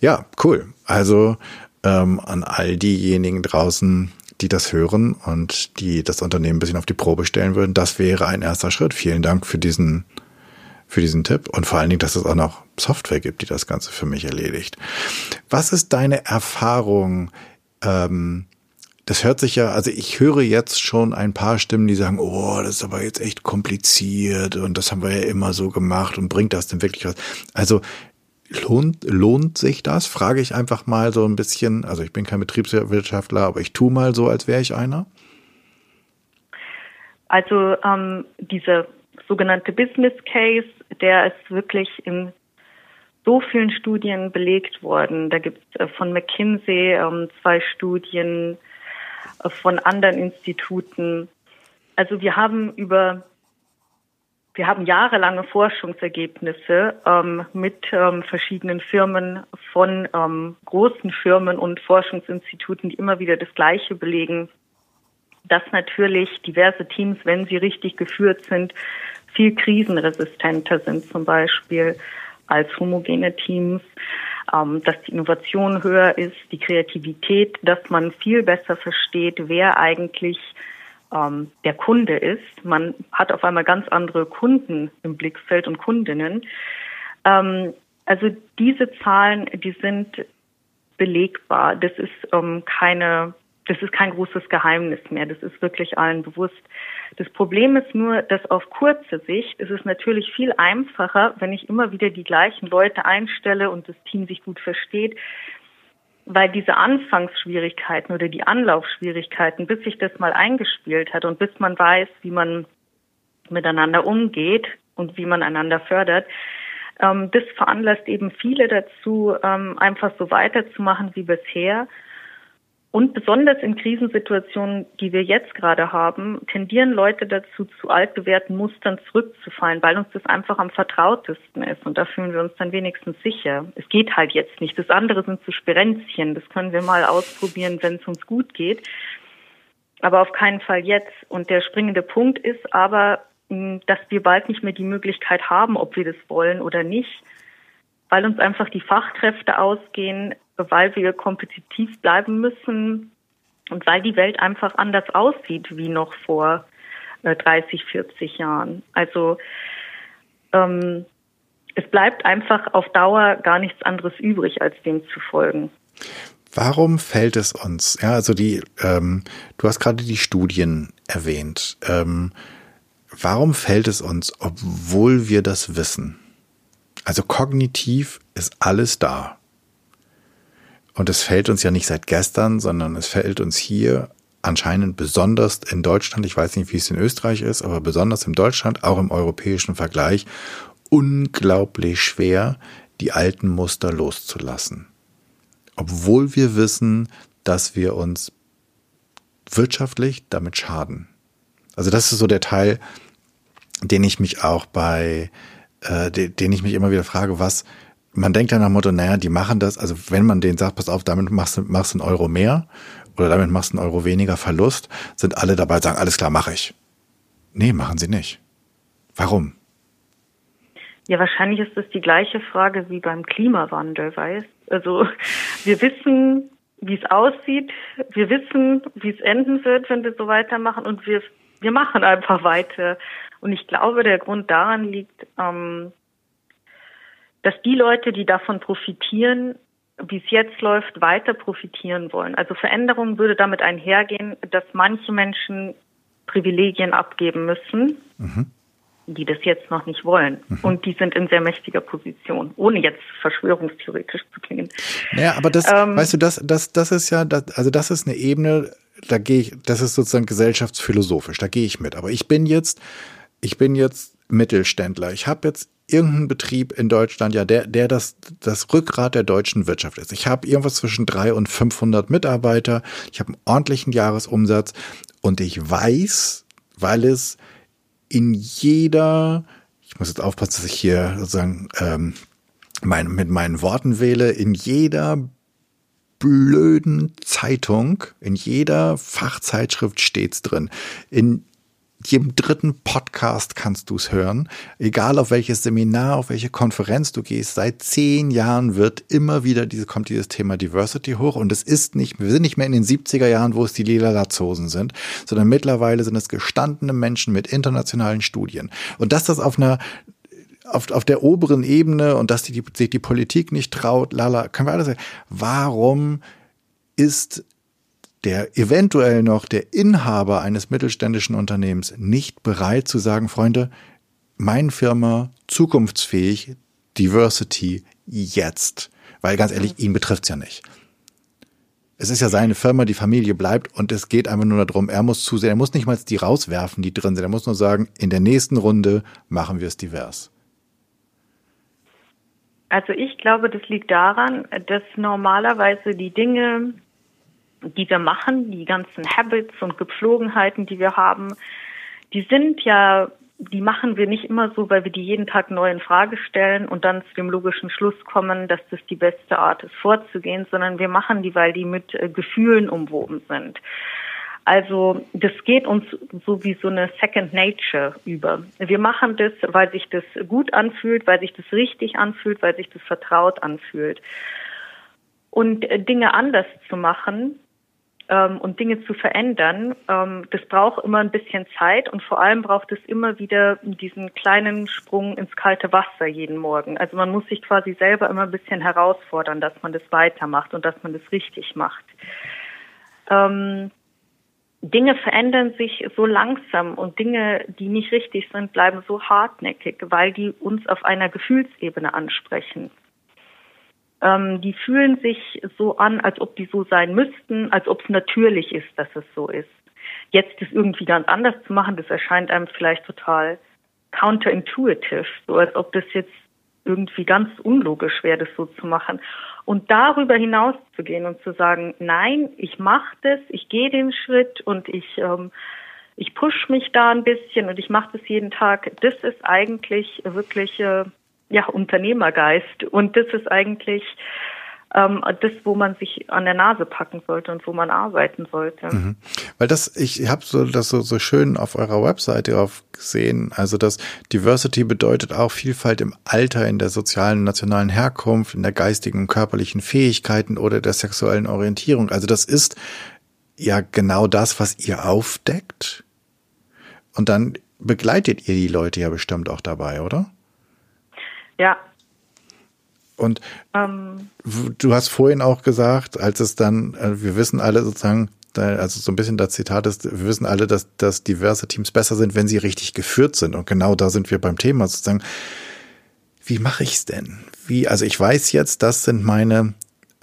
ja, cool. Also ähm, an all diejenigen draußen, die das hören und die das Unternehmen ein bisschen auf die Probe stellen würden, das wäre ein erster Schritt. Vielen Dank für diesen für diesen Tipp und vor allen Dingen, dass es auch noch Software gibt, die das Ganze für mich erledigt. Was ist deine Erfahrung ähm, das hört sich ja, also ich höre jetzt schon ein paar Stimmen, die sagen, oh, das ist aber jetzt echt kompliziert und das haben wir ja immer so gemacht und bringt das denn wirklich was? Also lohnt, lohnt sich das? Frage ich einfach mal so ein bisschen. Also ich bin kein Betriebswirtschaftler, aber ich tue mal so, als wäre ich einer.
Also ähm, diese sogenannte Business Case, der ist wirklich in so vielen Studien belegt worden. Da gibt es äh, von McKinsey ähm, zwei Studien, von anderen Instituten. Also wir haben über wir haben jahrelange Forschungsergebnisse ähm, mit ähm, verschiedenen Firmen von ähm, großen Firmen und Forschungsinstituten, die immer wieder das Gleiche belegen, dass natürlich diverse Teams, wenn sie richtig geführt sind, viel krisenresistenter sind zum Beispiel als homogene Teams dass die Innovation höher ist, die Kreativität, dass man viel besser versteht, wer eigentlich ähm, der Kunde ist. Man hat auf einmal ganz andere Kunden im Blickfeld und Kundinnen. Ähm, also diese Zahlen, die sind belegbar. Das ist ähm, keine das ist kein großes Geheimnis mehr. Das ist wirklich allen bewusst. Das Problem ist nur, dass auf kurze Sicht ist es natürlich viel einfacher, wenn ich immer wieder die gleichen Leute einstelle und das Team sich gut versteht, weil diese Anfangsschwierigkeiten oder die Anlaufschwierigkeiten, bis sich das mal eingespielt hat und bis man weiß, wie man miteinander umgeht und wie man einander fördert, ähm, das veranlasst eben viele dazu, ähm, einfach so weiterzumachen wie bisher und besonders in Krisensituationen, die wir jetzt gerade haben, tendieren Leute dazu, zu altbewährten Mustern zurückzufallen, weil uns das einfach am vertrautesten ist. Und da fühlen wir uns dann wenigstens sicher. Es geht halt jetzt nicht. Das andere sind so Sperenzchen. Das können wir mal ausprobieren, wenn es uns gut geht. Aber auf keinen Fall jetzt. Und der springende Punkt ist aber, dass wir bald nicht mehr die Möglichkeit haben, ob wir das wollen oder nicht, weil uns einfach die Fachkräfte ausgehen, weil wir kompetitiv bleiben müssen und weil die Welt einfach anders aussieht wie noch vor 30, äh, 40 Jahren. Also ähm, es bleibt einfach auf Dauer gar nichts anderes übrig, als dem zu folgen.
Warum fällt es uns? Ja, also die, ähm, du hast gerade die Studien erwähnt. Ähm, warum fällt es uns, obwohl wir das wissen? Also kognitiv ist alles da. Und es fällt uns ja nicht seit gestern, sondern es fällt uns hier anscheinend besonders in Deutschland, ich weiß nicht, wie es in Österreich ist, aber besonders in Deutschland, auch im europäischen Vergleich, unglaublich schwer, die alten Muster loszulassen. Obwohl wir wissen, dass wir uns wirtschaftlich damit schaden. Also das ist so der Teil, den ich mich auch bei, äh, den ich mich immer wieder frage, was, man denkt ja nach dem Motto, naja, die machen das, also wenn man denen sagt, pass auf, damit machst du machst einen Euro mehr oder damit machst du einen Euro weniger Verlust, sind alle dabei, sagen, alles klar, mache ich. Nee, machen sie nicht. Warum?
Ja, wahrscheinlich ist das die gleiche Frage wie beim Klimawandel, weißt? Also wir wissen, wie es aussieht, wir wissen, wie es enden wird, wenn wir so weitermachen und wir wir machen einfach weiter. Und ich glaube, der Grund daran liegt, ähm, dass die Leute, die davon profitieren, wie es jetzt läuft, weiter profitieren wollen. Also Veränderung würde damit einhergehen, dass manche Menschen Privilegien abgeben müssen, mhm. die das jetzt noch nicht wollen. Mhm. Und die sind in sehr mächtiger Position, ohne jetzt verschwörungstheoretisch zu klingen.
Naja, aber das, ähm, weißt du, das, das, das ist ja, das, also das ist eine Ebene, da gehe ich, das ist sozusagen gesellschaftsphilosophisch, da gehe ich mit. Aber ich bin jetzt, ich bin jetzt Mittelständler. Ich habe jetzt irgendeinen Betrieb in Deutschland, ja, der, der das, das Rückgrat der deutschen Wirtschaft ist. Ich habe irgendwas zwischen drei und 500 Mitarbeiter. Ich habe einen ordentlichen Jahresumsatz und ich weiß, weil es in jeder, ich muss jetzt aufpassen, dass ich hier sozusagen ähm, mein, mit meinen Worten wähle, in jeder blöden Zeitung, in jeder Fachzeitschrift steht's drin. In jedem dritten Podcast kannst du es hören. Egal auf welches Seminar, auf welche Konferenz du gehst, seit zehn Jahren wird immer wieder diese, kommt dieses Thema Diversity hoch und es ist nicht, wir sind nicht mehr in den 70er Jahren, wo es die lila Lazosen sind, sondern mittlerweile sind es gestandene Menschen mit internationalen Studien. Und dass das auf einer auf, auf der oberen Ebene und dass die, sich die Politik nicht traut, lala, können wir alles sagen. Warum ist der eventuell noch der Inhaber eines mittelständischen Unternehmens nicht bereit zu sagen, Freunde, meine Firma zukunftsfähig, Diversity jetzt. Weil ganz ehrlich, ihn betrifft's ja nicht. Es ist ja seine Firma, die Familie bleibt und es geht einfach nur darum, er muss zusehen, er muss nicht mal die rauswerfen, die drin sind. Er muss nur sagen, in der nächsten Runde machen wir es divers.
Also ich glaube, das liegt daran, dass normalerweise die Dinge, die wir machen, die ganzen Habits und Gepflogenheiten, die wir haben, die sind ja, die machen wir nicht immer so, weil wir die jeden Tag neu in Frage stellen und dann zu dem logischen Schluss kommen, dass das die beste Art ist, vorzugehen, sondern wir machen die, weil die mit äh, Gefühlen umwoben sind. Also das geht uns so wie so eine Second Nature über. Wir machen das, weil sich das gut anfühlt, weil sich das richtig anfühlt, weil sich das vertraut anfühlt. Und äh, Dinge anders zu machen, ähm, und Dinge zu verändern, ähm, das braucht immer ein bisschen Zeit und vor allem braucht es immer wieder diesen kleinen Sprung ins kalte Wasser jeden Morgen. Also man muss sich quasi selber immer ein bisschen herausfordern, dass man das weitermacht und dass man das richtig macht. Ähm, Dinge verändern sich so langsam und Dinge, die nicht richtig sind, bleiben so hartnäckig, weil die uns auf einer Gefühlsebene ansprechen ähm, die fühlen sich so an, als ob die so sein müssten, als ob es natürlich ist, dass es so ist. Jetzt das irgendwie ganz anders zu machen, das erscheint einem vielleicht total counterintuitive, so als ob das jetzt irgendwie ganz unlogisch wäre, das so zu machen. Und darüber hinaus zu gehen und zu sagen, nein, ich mache das, ich gehe den Schritt und ich ähm, ich push mich da ein bisschen und ich mache das jeden Tag. Das ist eigentlich wirklich äh, ja, Unternehmergeist. Und das ist eigentlich ähm, das, wo man sich an der Nase packen sollte und wo man arbeiten sollte. Mhm.
Weil das, ich habe so das so, so schön auf eurer Webseite auf gesehen. Also das Diversity bedeutet auch Vielfalt im Alter, in der sozialen, nationalen Herkunft, in der geistigen und körperlichen Fähigkeiten oder der sexuellen Orientierung. Also das ist ja genau das, was ihr aufdeckt. Und dann begleitet ihr die Leute ja bestimmt auch dabei, oder?
Ja.
Und ähm, du hast vorhin auch gesagt, als es dann, äh, wir wissen alle sozusagen, also so ein bisschen das Zitat ist, wir wissen alle, dass, dass diverse Teams besser sind, wenn sie richtig geführt sind. Und genau da sind wir beim Thema sozusagen. wie mache ich's denn? Wie, also ich weiß jetzt, das sind meine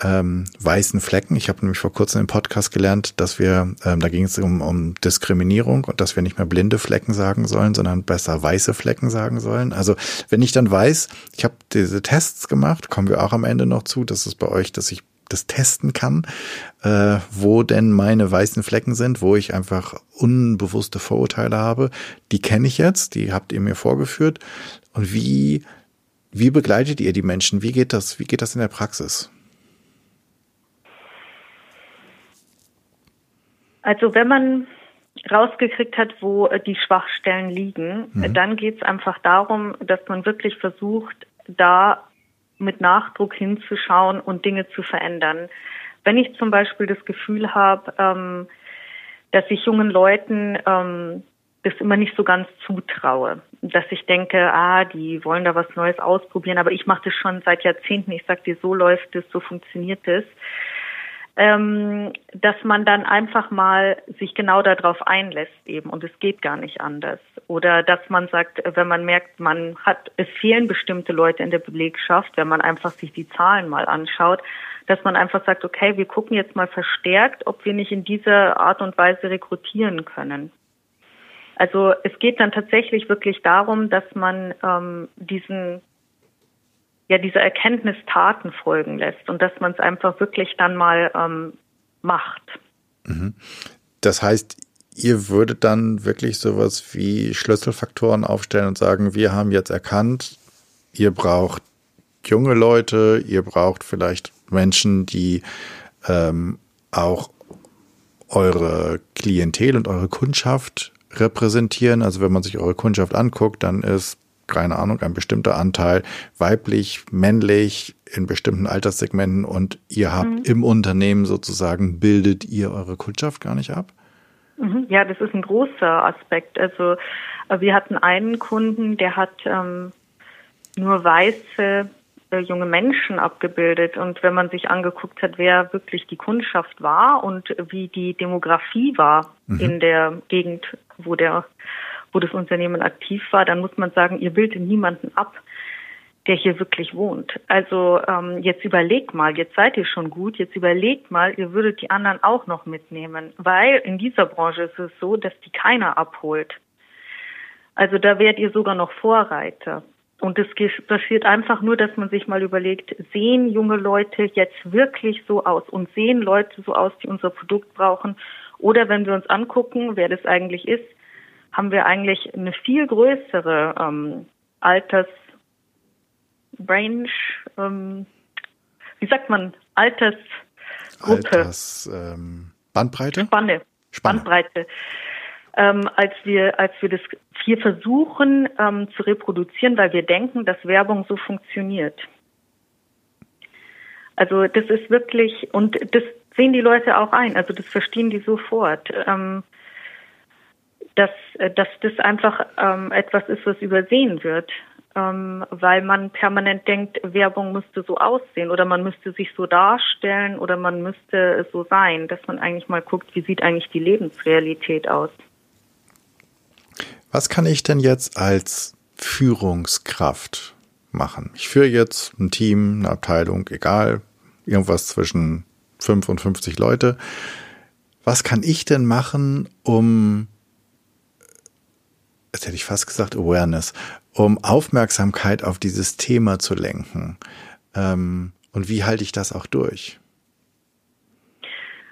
ähm, weißen Flecken. Ich habe nämlich vor kurzem im Podcast gelernt, dass wir, ähm, da ging es um, um Diskriminierung und dass wir nicht mehr blinde Flecken sagen sollen, sondern besser weiße Flecken sagen sollen. Also wenn ich dann weiß, ich habe diese Tests gemacht, kommen wir auch am Ende noch zu, dass es bei euch, dass ich das testen kann, äh, wo denn meine weißen Flecken sind, wo ich einfach unbewusste Vorurteile habe. Die kenne ich jetzt, die habt ihr mir vorgeführt. Und wie, wie begleitet ihr die Menschen? Wie geht das, wie geht das in der Praxis?
Also wenn man rausgekriegt hat, wo die Schwachstellen liegen, mhm. dann geht es einfach darum, dass man wirklich versucht, da mit Nachdruck hinzuschauen und Dinge zu verändern. Wenn ich zum Beispiel das Gefühl habe, ähm, dass ich jungen Leuten ähm, das immer nicht so ganz zutraue, dass ich denke, ah, die wollen da was Neues ausprobieren, aber ich mache das schon seit Jahrzehnten. Ich sage dir, so läuft es, so funktioniert es ähm, dass man dann einfach mal sich genau darauf einlässt eben und es geht gar nicht anders. Oder dass man sagt, wenn man merkt, man hat, es fehlen bestimmte Leute in der Belegschaft, wenn man einfach sich die Zahlen mal anschaut, dass man einfach sagt, okay, wir gucken jetzt mal verstärkt, ob wir nicht in dieser Art und Weise rekrutieren können. Also es geht dann tatsächlich wirklich darum, dass man ähm, diesen ja dieser Erkenntnis Taten folgen lässt und dass man es einfach wirklich dann mal ähm, macht.
Mhm. Das heißt, ihr würdet dann wirklich sowas wie Schlüsselfaktoren aufstellen und sagen, wir haben jetzt erkannt, ihr braucht junge Leute, ihr braucht vielleicht Menschen, die ähm, auch eure Klientel und eure Kundschaft repräsentieren. Also wenn man sich eure Kundschaft anguckt, dann ist keine Ahnung, ein bestimmter Anteil weiblich, männlich in bestimmten Alterssegmenten und ihr habt mhm. im Unternehmen sozusagen, bildet ihr eure Kundschaft gar nicht ab?
Mhm. Ja, das ist ein großer Aspekt. Also äh, wir hatten einen Kunden, der hat ähm, nur weiße äh, junge Menschen abgebildet. Und wenn man sich angeguckt hat, wer wirklich die Kundschaft war und wie die Demografie war mhm. in der Gegend, wo der wo das Unternehmen aktiv war, dann muss man sagen, ihr bildet niemanden ab, der hier wirklich wohnt. Also ähm, jetzt überlegt mal, jetzt seid ihr schon gut, jetzt überlegt mal, ihr würdet die anderen auch noch mitnehmen, weil in dieser Branche ist es so, dass die keiner abholt. Also da werdet ihr sogar noch Vorreiter. Und es passiert einfach nur, dass man sich mal überlegt, sehen junge Leute jetzt wirklich so aus und sehen Leute so aus, die unser Produkt brauchen? Oder wenn wir uns angucken, wer das eigentlich ist, haben wir eigentlich eine viel größere ähm, Altersrange, ähm, wie sagt man, Altersgruppe.
Alters, ähm, Bandbreite?
Spanne. Spanne. Bandbreite. Ähm, als wir, als wir das hier versuchen ähm, zu reproduzieren, weil wir denken, dass Werbung so funktioniert. Also das ist wirklich, und das sehen die Leute auch ein, also das verstehen die sofort. Ähm, dass, äh, dass das einfach ähm, etwas ist, was übersehen wird, ähm, weil man permanent denkt, Werbung müsste so aussehen oder man müsste sich so darstellen oder man müsste so sein, dass man eigentlich mal guckt, wie sieht eigentlich die Lebensrealität aus.
Was kann ich denn jetzt als Führungskraft machen? Ich führe jetzt ein Team, eine Abteilung, egal, irgendwas zwischen 5 und 50 Leute. Was kann ich denn machen, um jetzt hätte ich fast gesagt Awareness, um Aufmerksamkeit auf dieses Thema zu lenken. Ähm, und wie halte ich das auch durch?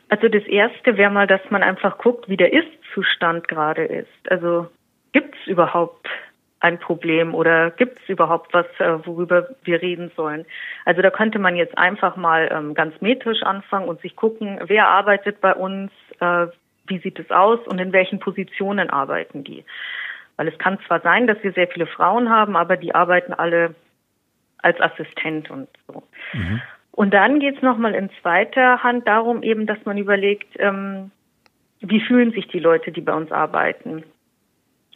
Also das Erste wäre mal, dass man einfach guckt, wie der Ist-Zustand gerade ist. Also gibt es überhaupt ein Problem oder gibt es überhaupt was, äh, worüber wir reden sollen? Also da könnte man jetzt einfach mal ähm, ganz metrisch anfangen und sich gucken, wer arbeitet bei uns, äh, wie sieht es aus und in welchen Positionen arbeiten die. Weil es kann zwar sein, dass wir sehr viele Frauen haben, aber die arbeiten alle als Assistent und so. Mhm. Und dann geht es nochmal in zweiter Hand darum, eben, dass man überlegt, ähm, wie fühlen sich die Leute, die bei uns arbeiten?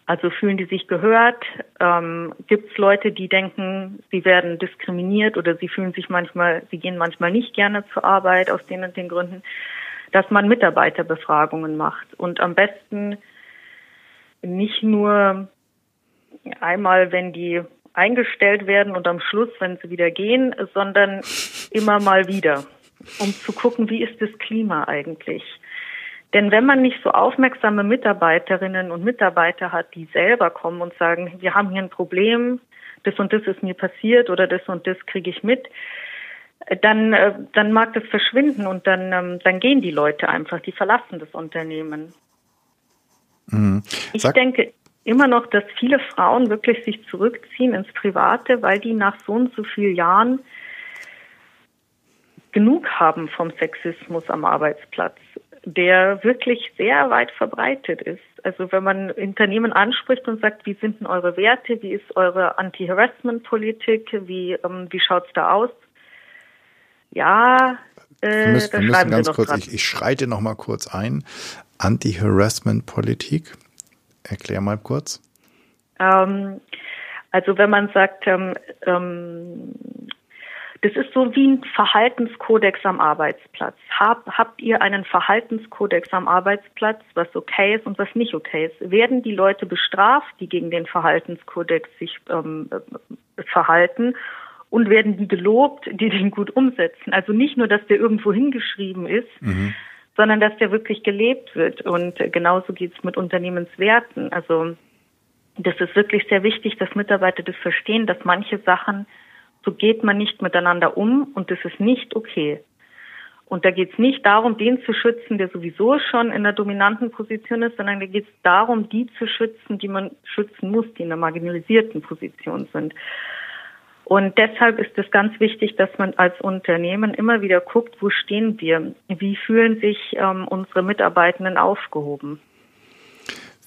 Also fühlen die sich gehört? Ähm, Gibt es Leute, die denken, sie werden diskriminiert oder sie fühlen sich manchmal, sie gehen manchmal nicht gerne zur Arbeit aus den und den Gründen, dass man Mitarbeiterbefragungen macht und am besten nicht nur einmal, wenn die eingestellt werden und am Schluss, wenn sie wieder gehen, sondern immer mal wieder, um zu gucken, wie ist das Klima eigentlich. Denn wenn man nicht so aufmerksame Mitarbeiterinnen und Mitarbeiter hat, die selber kommen und sagen, wir haben hier ein Problem, das und das ist mir passiert oder das und das kriege ich mit, dann, äh, dann mag das verschwinden und dann, ähm, dann gehen die Leute einfach, die verlassen das Unternehmen. Mhm. Ich denke immer noch, dass viele Frauen wirklich sich zurückziehen ins Private, weil die nach so und so vielen Jahren genug haben vom Sexismus am Arbeitsplatz der wirklich sehr weit verbreitet ist. Also wenn man Unternehmen anspricht und sagt, wie sind denn eure Werte, wie ist eure Anti-Harassment-Politik, wie, ähm, wie schaut's da aus? Ja,
äh, wir müssen, wir müssen ganz kurz, ich, ich schreite noch mal kurz ein. Anti-Harassment-Politik, erklär mal kurz.
Ähm, also wenn man sagt, ähm, ähm, das ist so wie ein Verhaltenskodex am Arbeitsplatz. Hab, habt ihr einen Verhaltenskodex am Arbeitsplatz, was okay ist und was nicht okay ist? Werden die Leute bestraft, die gegen den Verhaltenskodex sich ähm, äh, verhalten? Und werden die gelobt, die den gut umsetzen? Also nicht nur, dass der irgendwo hingeschrieben ist, mhm. Sondern dass der wirklich gelebt wird. Und genauso geht es mit Unternehmenswerten. Also das ist wirklich sehr wichtig, dass Mitarbeiter das verstehen, dass manche Sachen so geht man nicht miteinander um und das ist nicht okay. Und da geht es nicht darum, den zu schützen, der sowieso schon in einer dominanten Position ist, sondern da geht es darum, die zu schützen, die man schützen muss, die in einer marginalisierten Position sind. Und deshalb ist es ganz wichtig, dass man als Unternehmen immer wieder guckt, wo stehen wir, wie fühlen sich ähm, unsere Mitarbeitenden aufgehoben.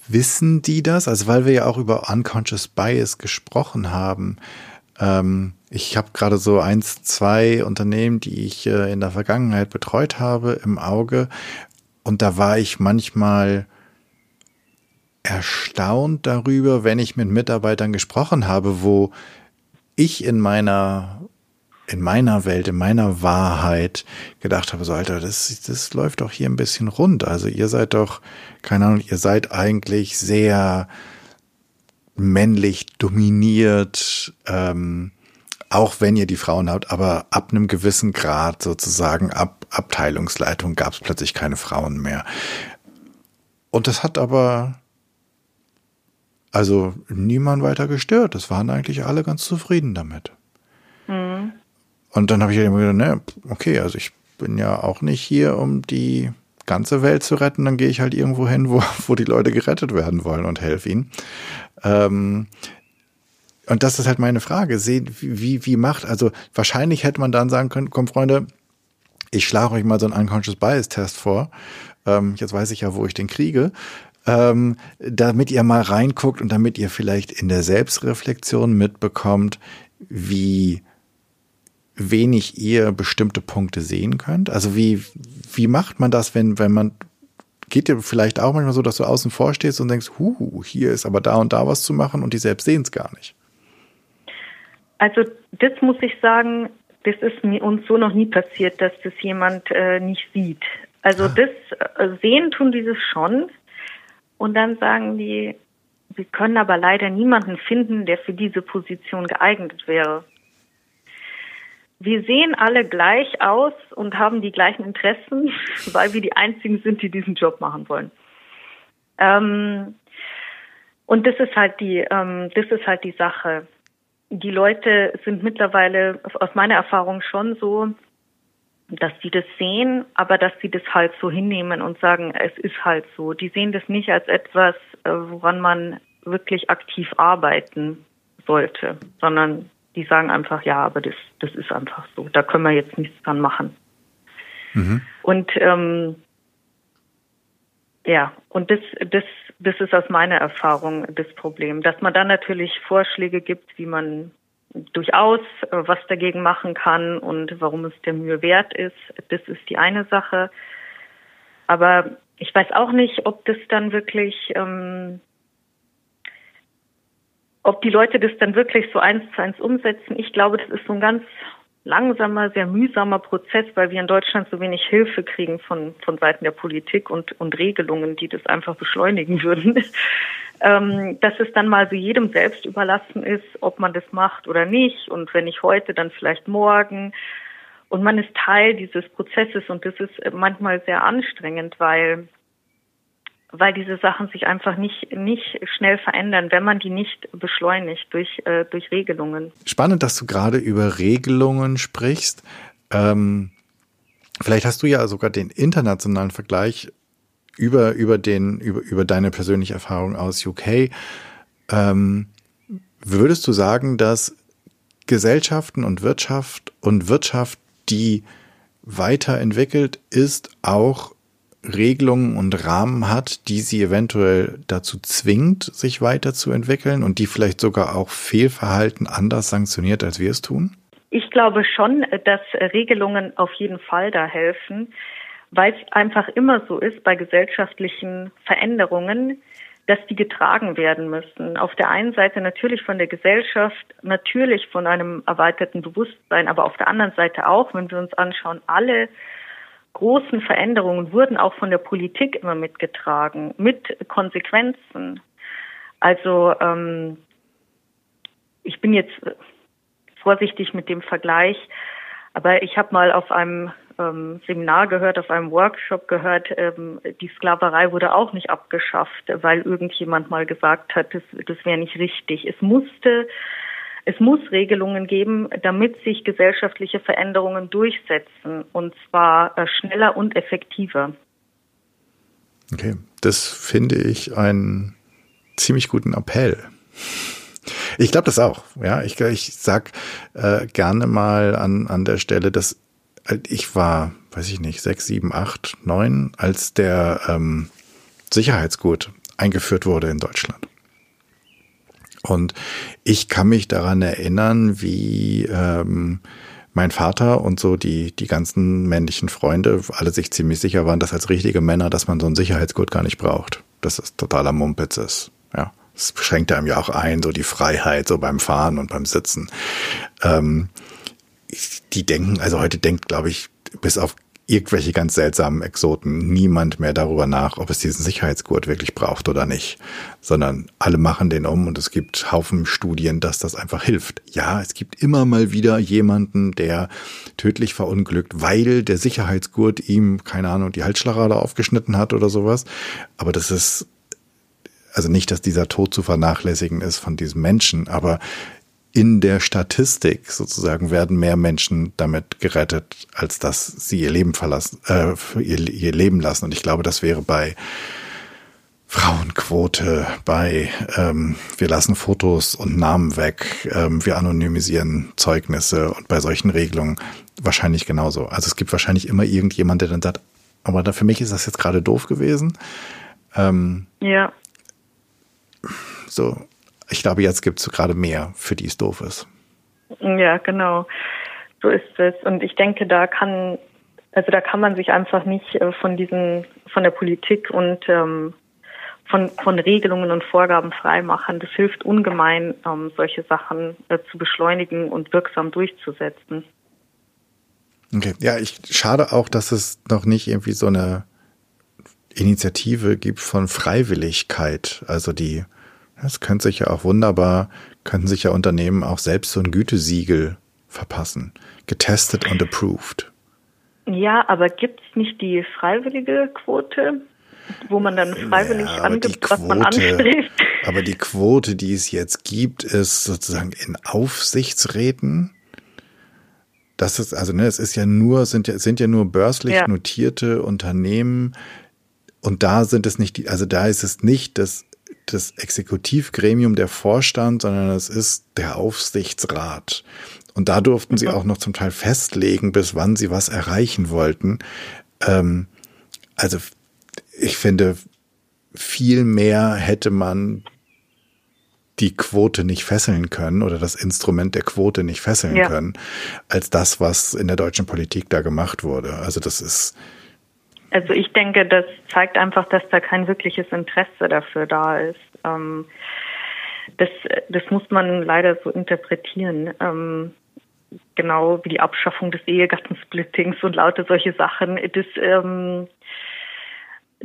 Wissen die das? Also weil wir ja auch über Unconscious Bias gesprochen haben. Ähm, ich habe gerade so eins, zwei Unternehmen, die ich äh, in der Vergangenheit betreut habe, im Auge. Und da war ich manchmal erstaunt darüber, wenn ich mit Mitarbeitern gesprochen habe, wo ich in meiner in meiner Welt, in meiner Wahrheit gedacht habe, so Alter, das, das läuft doch hier ein bisschen rund. Also ihr seid doch, keine Ahnung, ihr seid eigentlich sehr männlich dominiert, ähm, auch wenn ihr die Frauen habt, aber ab einem gewissen Grad sozusagen, ab Abteilungsleitung gab es plötzlich keine Frauen mehr. Und das hat aber also niemand weiter gestört. Das waren eigentlich alle ganz zufrieden damit. Mhm. Und dann habe ich immer gedacht, ne, okay, also ich bin ja auch nicht hier, um die ganze Welt zu retten, dann gehe ich halt irgendwo hin, wo, wo die Leute gerettet werden wollen und helfe ihnen. Ähm, und das ist halt meine Frage. Sehen, wie, wie macht, also wahrscheinlich hätte man dann sagen können, komm Freunde, ich schlage euch mal so einen Unconscious Bias Test vor. Ähm, jetzt weiß ich ja, wo ich den kriege. Ähm, damit ihr mal reinguckt und damit ihr vielleicht in der Selbstreflexion mitbekommt, wie wenig ihr bestimmte Punkte sehen könnt. Also wie, wie macht man das, wenn, wenn man geht dir vielleicht auch manchmal so, dass du außen vor stehst und denkst, hu, hier ist aber da und da was zu machen und die selbst sehen es gar nicht.
Also das muss ich sagen, das ist mir uns so noch nie passiert, dass das jemand äh, nicht sieht. Also ah. das äh, sehen tun dieses schon und dann sagen die, wir können aber leider niemanden finden, der für diese Position geeignet wäre. Wir sehen alle gleich aus und haben die gleichen Interessen, weil wir die einzigen sind, die diesen Job machen wollen. Ähm, und das ist halt die, ähm, das ist halt die Sache die Leute sind mittlerweile aus meiner Erfahrung schon so, dass sie das sehen, aber dass sie das halt so hinnehmen und sagen, es ist halt so. Die sehen das nicht als etwas, äh, woran man wirklich aktiv arbeiten sollte, sondern die sagen einfach, ja, aber das, das ist einfach so. Da können wir jetzt nichts dran machen. Mhm. Und ähm, ja, und das, das, das ist aus meiner Erfahrung das Problem, dass man dann natürlich Vorschläge gibt, wie man durchaus äh, was dagegen machen kann und warum es der Mühe wert ist. Das ist die eine Sache. Aber ich weiß auch nicht, ob das dann wirklich, ähm, ob die Leute das dann wirklich so eins zu eins umsetzen. Ich glaube, das ist so ein ganz langsamer, sehr mühsamer Prozess, weil wir in Deutschland so wenig Hilfe kriegen von, von Seiten der Politik und, und Regelungen, die das einfach beschleunigen würden. ähm, dass es dann mal so jedem selbst überlassen ist, ob man das macht oder nicht. Und wenn nicht heute, dann vielleicht morgen. Und man ist Teil dieses Prozesses und das ist manchmal sehr anstrengend, weil weil diese Sachen sich einfach nicht, nicht schnell verändern, wenn man die nicht beschleunigt durch, äh, durch Regelungen.
Spannend, dass du gerade über Regelungen sprichst. Ähm, vielleicht hast du ja sogar den internationalen Vergleich über, über, den, über, über deine persönliche Erfahrung aus UK. Ähm, würdest du sagen, dass Gesellschaften und Wirtschaft und Wirtschaft, die weiterentwickelt ist, auch Regelungen und Rahmen hat, die sie eventuell dazu zwingt, sich weiterzuentwickeln und die vielleicht sogar auch Fehlverhalten anders sanktioniert, als wir es tun?
Ich glaube schon, dass Regelungen auf jeden Fall da helfen, weil es einfach immer so ist bei gesellschaftlichen Veränderungen, dass die getragen werden müssen. Auf der einen Seite natürlich von der Gesellschaft, natürlich von einem erweiterten Bewusstsein, aber auf der anderen Seite auch, wenn wir uns anschauen, alle großen Veränderungen wurden auch von der Politik immer mitgetragen, mit Konsequenzen. Also ähm, ich bin jetzt vorsichtig mit dem Vergleich, aber ich habe mal auf einem ähm, Seminar gehört, auf einem Workshop gehört, ähm, die Sklaverei wurde auch nicht abgeschafft, weil irgendjemand mal gesagt hat, das, das wäre nicht richtig. Es musste es muss Regelungen geben, damit sich gesellschaftliche Veränderungen durchsetzen und zwar äh, schneller und effektiver.
Okay, das finde ich einen ziemlich guten Appell. Ich glaube das auch. Ja, ich, ich sag äh, gerne mal an, an der Stelle, dass äh, ich war, weiß ich nicht, sechs, sieben, acht, neun, als der ähm, Sicherheitsgurt eingeführt wurde in Deutschland. Und ich kann mich daran erinnern, wie ähm, mein Vater und so die, die ganzen männlichen Freunde alle sich ziemlich sicher waren, dass als richtige Männer, dass man so einen Sicherheitsgurt gar nicht braucht. Dass es totaler Mumpitz ist. Ja. Das beschränkt einem ja auch ein, so die Freiheit, so beim Fahren und beim Sitzen. Ähm, die denken, also heute denkt, glaube ich, bis auf irgendwelche ganz seltsamen Exoten. Niemand mehr darüber nach, ob es diesen Sicherheitsgurt wirklich braucht oder nicht, sondern alle machen den um und es gibt Haufen Studien, dass das einfach hilft. Ja, es gibt immer mal wieder jemanden, der tödlich verunglückt, weil der Sicherheitsgurt ihm, keine Ahnung, die Halsschlagader aufgeschnitten hat oder sowas, aber das ist also nicht, dass dieser Tod zu vernachlässigen ist von diesem Menschen, aber in der Statistik sozusagen werden mehr Menschen damit gerettet, als dass sie ihr Leben verlassen, äh, ihr, ihr Leben lassen. Und ich glaube, das wäre bei Frauenquote, bei ähm, wir lassen Fotos und Namen weg, ähm, wir anonymisieren Zeugnisse und bei solchen Regelungen wahrscheinlich genauso. Also es gibt wahrscheinlich immer irgendjemand, der dann sagt, aber da, für mich ist das jetzt gerade doof gewesen.
Ähm, ja.
So, ich glaube, jetzt gibt es gerade mehr, für die es doof ist.
Ja, genau. So ist es. Und ich denke, da kann, also da kann man sich einfach nicht äh, von diesen, von der Politik und ähm, von, von Regelungen und Vorgaben freimachen. Das hilft ungemein, ähm, solche Sachen äh, zu beschleunigen und wirksam durchzusetzen.
Okay, ja, ich schade auch, dass es noch nicht irgendwie so eine Initiative gibt von Freiwilligkeit, also die das könnte sich ja auch wunderbar, könnten sich ja Unternehmen auch selbst so ein Gütesiegel verpassen. Getestet und approved.
Ja, aber gibt es nicht die freiwillige Quote, wo man dann freiwillig ja, angibt, Quote, was man anstrebt?
Aber die Quote, die es jetzt gibt, ist sozusagen in Aufsichtsräten. Das ist, also, ne, es ist ja nur, sind ja, sind ja nur börslich ja. notierte Unternehmen. Und da sind es nicht, die, also da ist es nicht das das Exekutivgremium, der Vorstand, sondern es ist der Aufsichtsrat. Und da durften sie mhm. auch noch zum Teil festlegen, bis wann sie was erreichen wollten. Ähm, also ich finde, viel mehr hätte man die Quote nicht fesseln können oder das Instrument der Quote nicht fesseln ja. können, als das, was in der deutschen Politik da gemacht wurde. Also das ist,
also ich denke, das zeigt einfach, dass da kein wirkliches Interesse dafür da ist. Ähm, das, das muss man leider so interpretieren. Ähm, genau wie die Abschaffung des Ehegattensplittings und lauter solche Sachen. Das, ähm,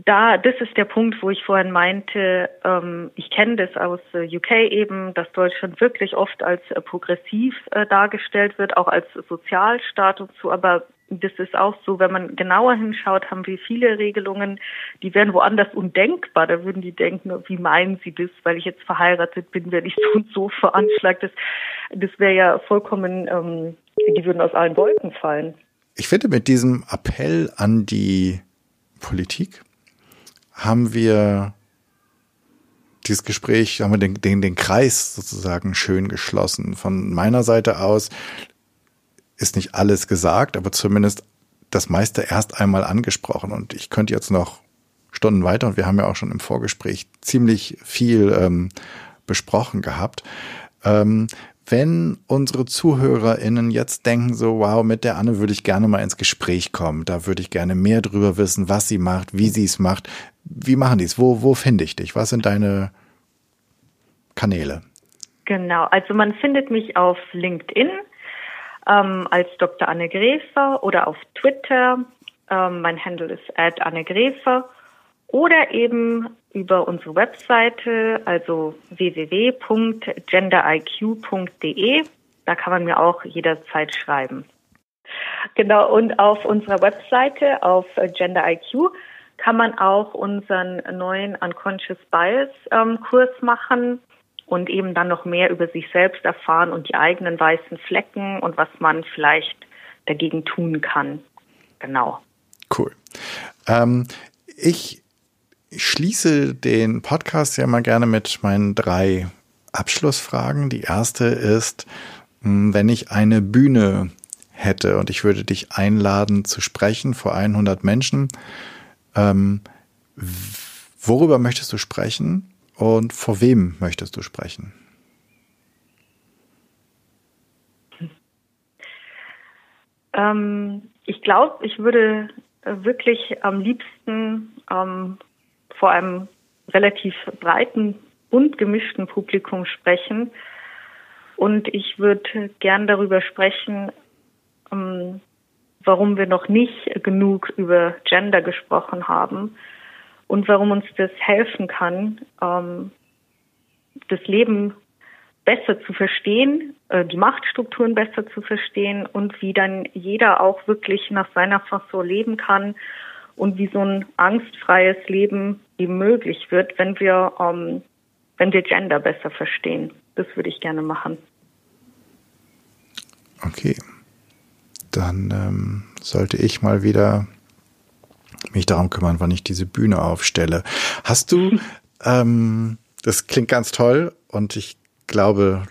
da, das ist der Punkt, wo ich vorhin meinte, ähm, ich kenne das aus äh, UK eben, dass Deutschland wirklich oft als äh, progressiv äh, dargestellt wird, auch als Sozialstaat und so, aber das ist auch so, wenn man genauer hinschaut, haben wir viele Regelungen, die wären woanders undenkbar. Da würden die denken, wie meinen sie das, weil ich jetzt verheiratet bin, werde ich so und so veranschlagt. Das, das wäre ja vollkommen, ähm, die würden aus allen Wolken fallen.
Ich finde, mit diesem Appell an die Politik haben wir dieses Gespräch, haben wir den, den, den Kreis sozusagen schön geschlossen. Von meiner Seite aus ist nicht alles gesagt, aber zumindest das meiste erst einmal angesprochen. Und ich könnte jetzt noch Stunden weiter, und wir haben ja auch schon im Vorgespräch ziemlich viel ähm, besprochen gehabt. Ähm, wenn unsere ZuhörerInnen jetzt denken so, wow, mit der Anne würde ich gerne mal ins Gespräch kommen, da würde ich gerne mehr drüber wissen, was sie macht, wie sie es macht, wie machen die es? Wo, wo finde ich dich? Was sind deine Kanäle?
Genau, also man findet mich auf LinkedIn ähm, als Dr. Anne Gräfer oder auf Twitter. Ähm, mein Handle ist at Anne Gräfer oder eben über unsere Webseite, also www.genderiq.de. Da kann man mir auch jederzeit schreiben. Genau, und auf unserer Webseite auf Gender IQ kann man auch unseren neuen Unconscious Bias ähm, Kurs machen und eben dann noch mehr über sich selbst erfahren und die eigenen weißen Flecken und was man vielleicht dagegen tun kann. Genau.
Cool. Ähm, ich schließe den Podcast ja mal gerne mit meinen drei Abschlussfragen. Die erste ist, hm, wenn ich eine Bühne hätte und ich würde dich einladen zu sprechen vor 100 Menschen, ähm, worüber möchtest du sprechen und vor wem möchtest du sprechen?
Ähm, ich glaube, ich würde wirklich am liebsten ähm, vor einem relativ breiten, bunt gemischten Publikum sprechen. Und ich würde gern darüber sprechen, ähm, warum wir noch nicht genug über Gender gesprochen haben und warum uns das helfen kann, ähm, das Leben besser zu verstehen, äh, die Machtstrukturen besser zu verstehen und wie dann jeder auch wirklich nach seiner Fasson leben kann und wie so ein angstfreies Leben eben möglich wird, wenn wir, ähm, wenn wir Gender besser verstehen. Das würde ich gerne machen.
Okay dann ähm, sollte ich mal wieder mich darum kümmern, wann ich diese Bühne aufstelle. Hast du, ähm, das klingt ganz toll und ich glaube,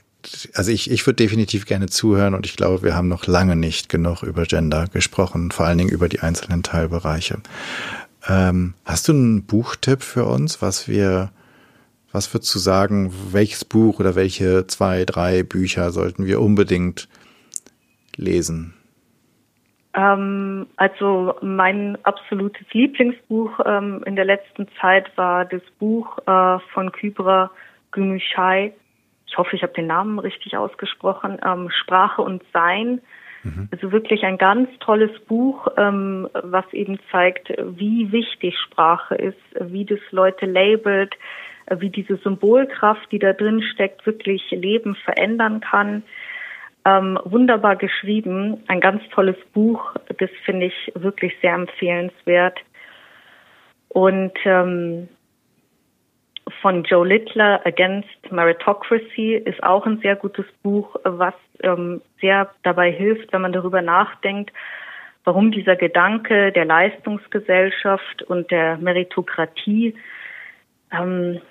also ich, ich würde definitiv gerne zuhören und ich glaube, wir haben noch lange nicht genug über Gender gesprochen, vor allen Dingen über die einzelnen Teilbereiche. Ähm, hast du einen Buchtipp für uns, was wir, was würdest du sagen, welches Buch oder welche zwei, drei Bücher sollten wir unbedingt lesen?
Ähm, also mein absolutes Lieblingsbuch ähm, in der letzten Zeit war das Buch äh, von Kybra Gümüşay. Ich hoffe, ich habe den Namen richtig ausgesprochen. Ähm, Sprache und Sein. Mhm. Also wirklich ein ganz tolles Buch, ähm, was eben zeigt, wie wichtig Sprache ist, wie das Leute labelt, wie diese Symbolkraft, die da drin steckt, wirklich Leben verändern kann. Ähm, wunderbar geschrieben, ein ganz tolles Buch, das finde ich wirklich sehr empfehlenswert. Und ähm, von Joe Littler Against Meritocracy ist auch ein sehr gutes Buch, was ähm, sehr dabei hilft, wenn man darüber nachdenkt, warum dieser Gedanke der Leistungsgesellschaft und der Meritokratie, ähm,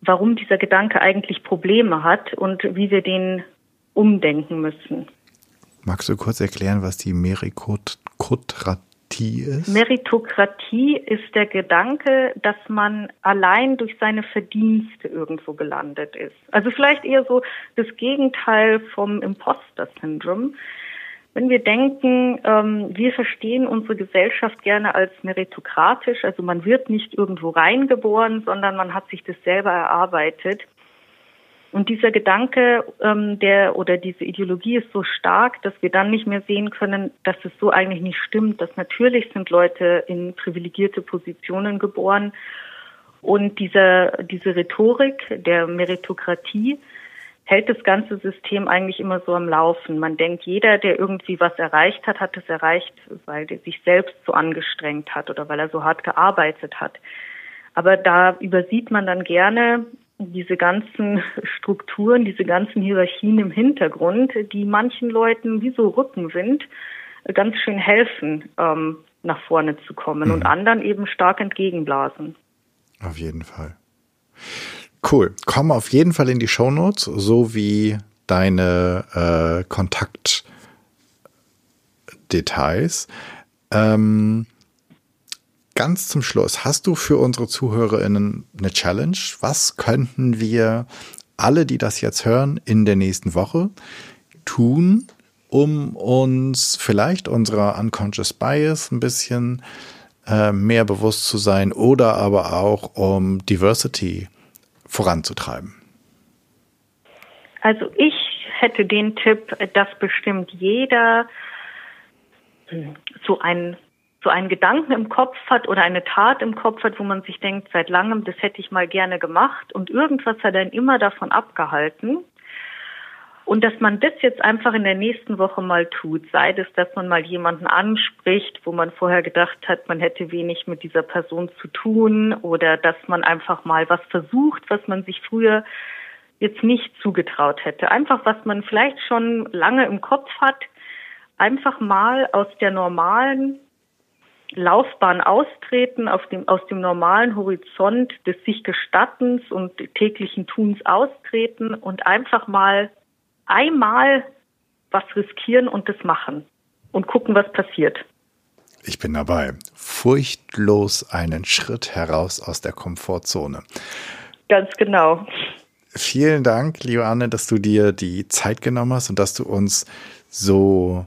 warum dieser Gedanke eigentlich Probleme hat und wie wir den umdenken müssen.
Magst du kurz erklären, was die Meritokratie ist?
Meritokratie ist der Gedanke, dass man allein durch seine Verdienste irgendwo gelandet ist. Also vielleicht eher so das Gegenteil vom Imposter-Syndrom. Wenn wir denken, ähm, wir verstehen unsere Gesellschaft gerne als meritokratisch, also man wird nicht irgendwo reingeboren, sondern man hat sich das selber erarbeitet Und dieser Gedanke, ähm, der oder diese Ideologie ist so stark, dass wir dann nicht mehr sehen können, dass es so eigentlich nicht stimmt. Dass natürlich sind Leute in privilegierte Positionen geboren und diese diese Rhetorik der Meritokratie hält das ganze System eigentlich immer so am Laufen. Man denkt, jeder, der irgendwie was erreicht hat, hat es erreicht, weil er sich selbst so angestrengt hat oder weil er so hart gearbeitet hat. Aber da übersieht man dann gerne diese ganzen Strukturen, diese ganzen Hierarchien im Hintergrund, die manchen Leuten wie so Rückenwind ganz schön helfen, ähm, nach vorne zu kommen mhm. und anderen eben stark entgegenblasen.
Auf jeden Fall. Cool. Komm auf jeden Fall in die Show Notes, so wie deine äh, Kontaktdetails. Ähm, ganz zum Schluss, hast du für unsere ZuhörerInnen eine Challenge? Was könnten wir alle, die das jetzt hören, in der nächsten Woche tun, um uns vielleicht unserer Unconscious Bias ein bisschen äh, mehr bewusst zu sein oder aber auch um Diversity voranzutreiben?
Also ich hätte den Tipp, dass bestimmt jeder so ein so einen Gedanken im Kopf hat oder eine Tat im Kopf hat, wo man sich denkt, seit langem, das hätte ich mal gerne gemacht und irgendwas hat einen immer davon abgehalten. Und dass man das jetzt einfach in der nächsten Woche mal tut, sei es, dass man mal jemanden anspricht, wo man vorher gedacht hat, man hätte wenig mit dieser Person zu tun oder dass man einfach mal was versucht, was man sich früher jetzt nicht zugetraut hätte. Einfach was man vielleicht schon lange im Kopf hat, einfach mal aus der normalen Laufbahn austreten, auf dem, aus dem normalen Horizont des sich Gestattens und täglichen Tuns austreten und einfach mal einmal was riskieren und das machen und gucken, was passiert.
Ich bin dabei. Furchtlos einen Schritt heraus aus der Komfortzone.
Ganz genau.
Vielen Dank, Lioanne, dass du dir die Zeit genommen hast und dass du uns so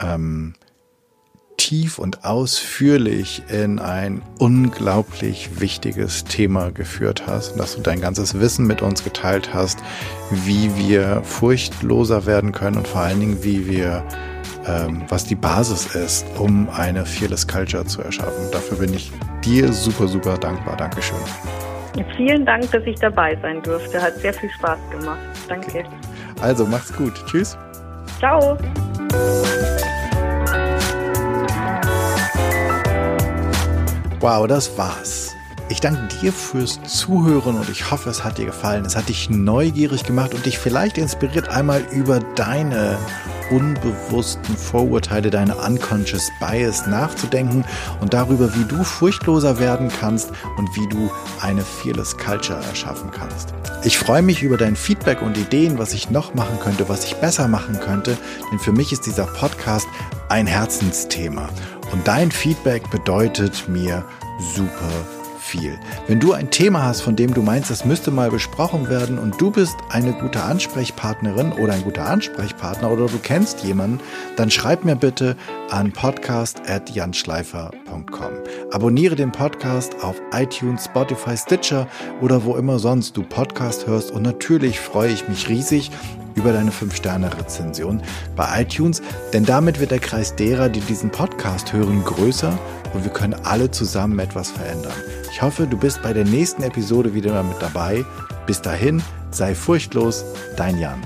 ähm, tief und ausführlich in ein unglaublich wichtiges Thema geführt hast und dass du dein ganzes Wissen mit uns geteilt hast, wie wir furchtloser werden können und vor allen Dingen, wie wir, ähm, was die Basis ist, um eine Fearless Culture zu erschaffen. Dafür bin ich dir super, super dankbar. Dankeschön.
Vielen Dank, dass ich dabei sein durfte. Hat sehr viel Spaß gemacht. Danke.
Also, mach's gut. Tschüss.
Ciao.
Wow, das war's. Ich danke dir fürs Zuhören und ich hoffe, es hat dir gefallen. Es hat dich neugierig gemacht und dich vielleicht inspiriert, einmal über deine unbewussten Vorurteile, deine unconscious bias nachzudenken und darüber, wie du furchtloser werden kannst und wie du eine fearless culture erschaffen kannst. Ich freue mich über dein Feedback und Ideen, was ich noch machen könnte, was ich besser machen könnte, denn für mich ist dieser Podcast ein Herzensthema und dein Feedback bedeutet mir super viel. Wenn du ein Thema hast, von dem du meinst, das müsste mal besprochen werden und du bist eine gute Ansprechpartnerin oder ein guter Ansprechpartner oder du kennst jemanden, dann schreib mir bitte an podcast.janschleifer.com. Abonniere den Podcast auf iTunes, Spotify, Stitcher oder wo immer sonst du Podcast hörst und natürlich freue ich mich riesig, über deine 5-Sterne-Rezension bei iTunes, denn damit wird der Kreis derer, die diesen Podcast hören, größer und wir können alle zusammen etwas verändern. Ich hoffe, du bist bei der nächsten Episode wieder mit dabei. Bis dahin, sei furchtlos, dein Jan.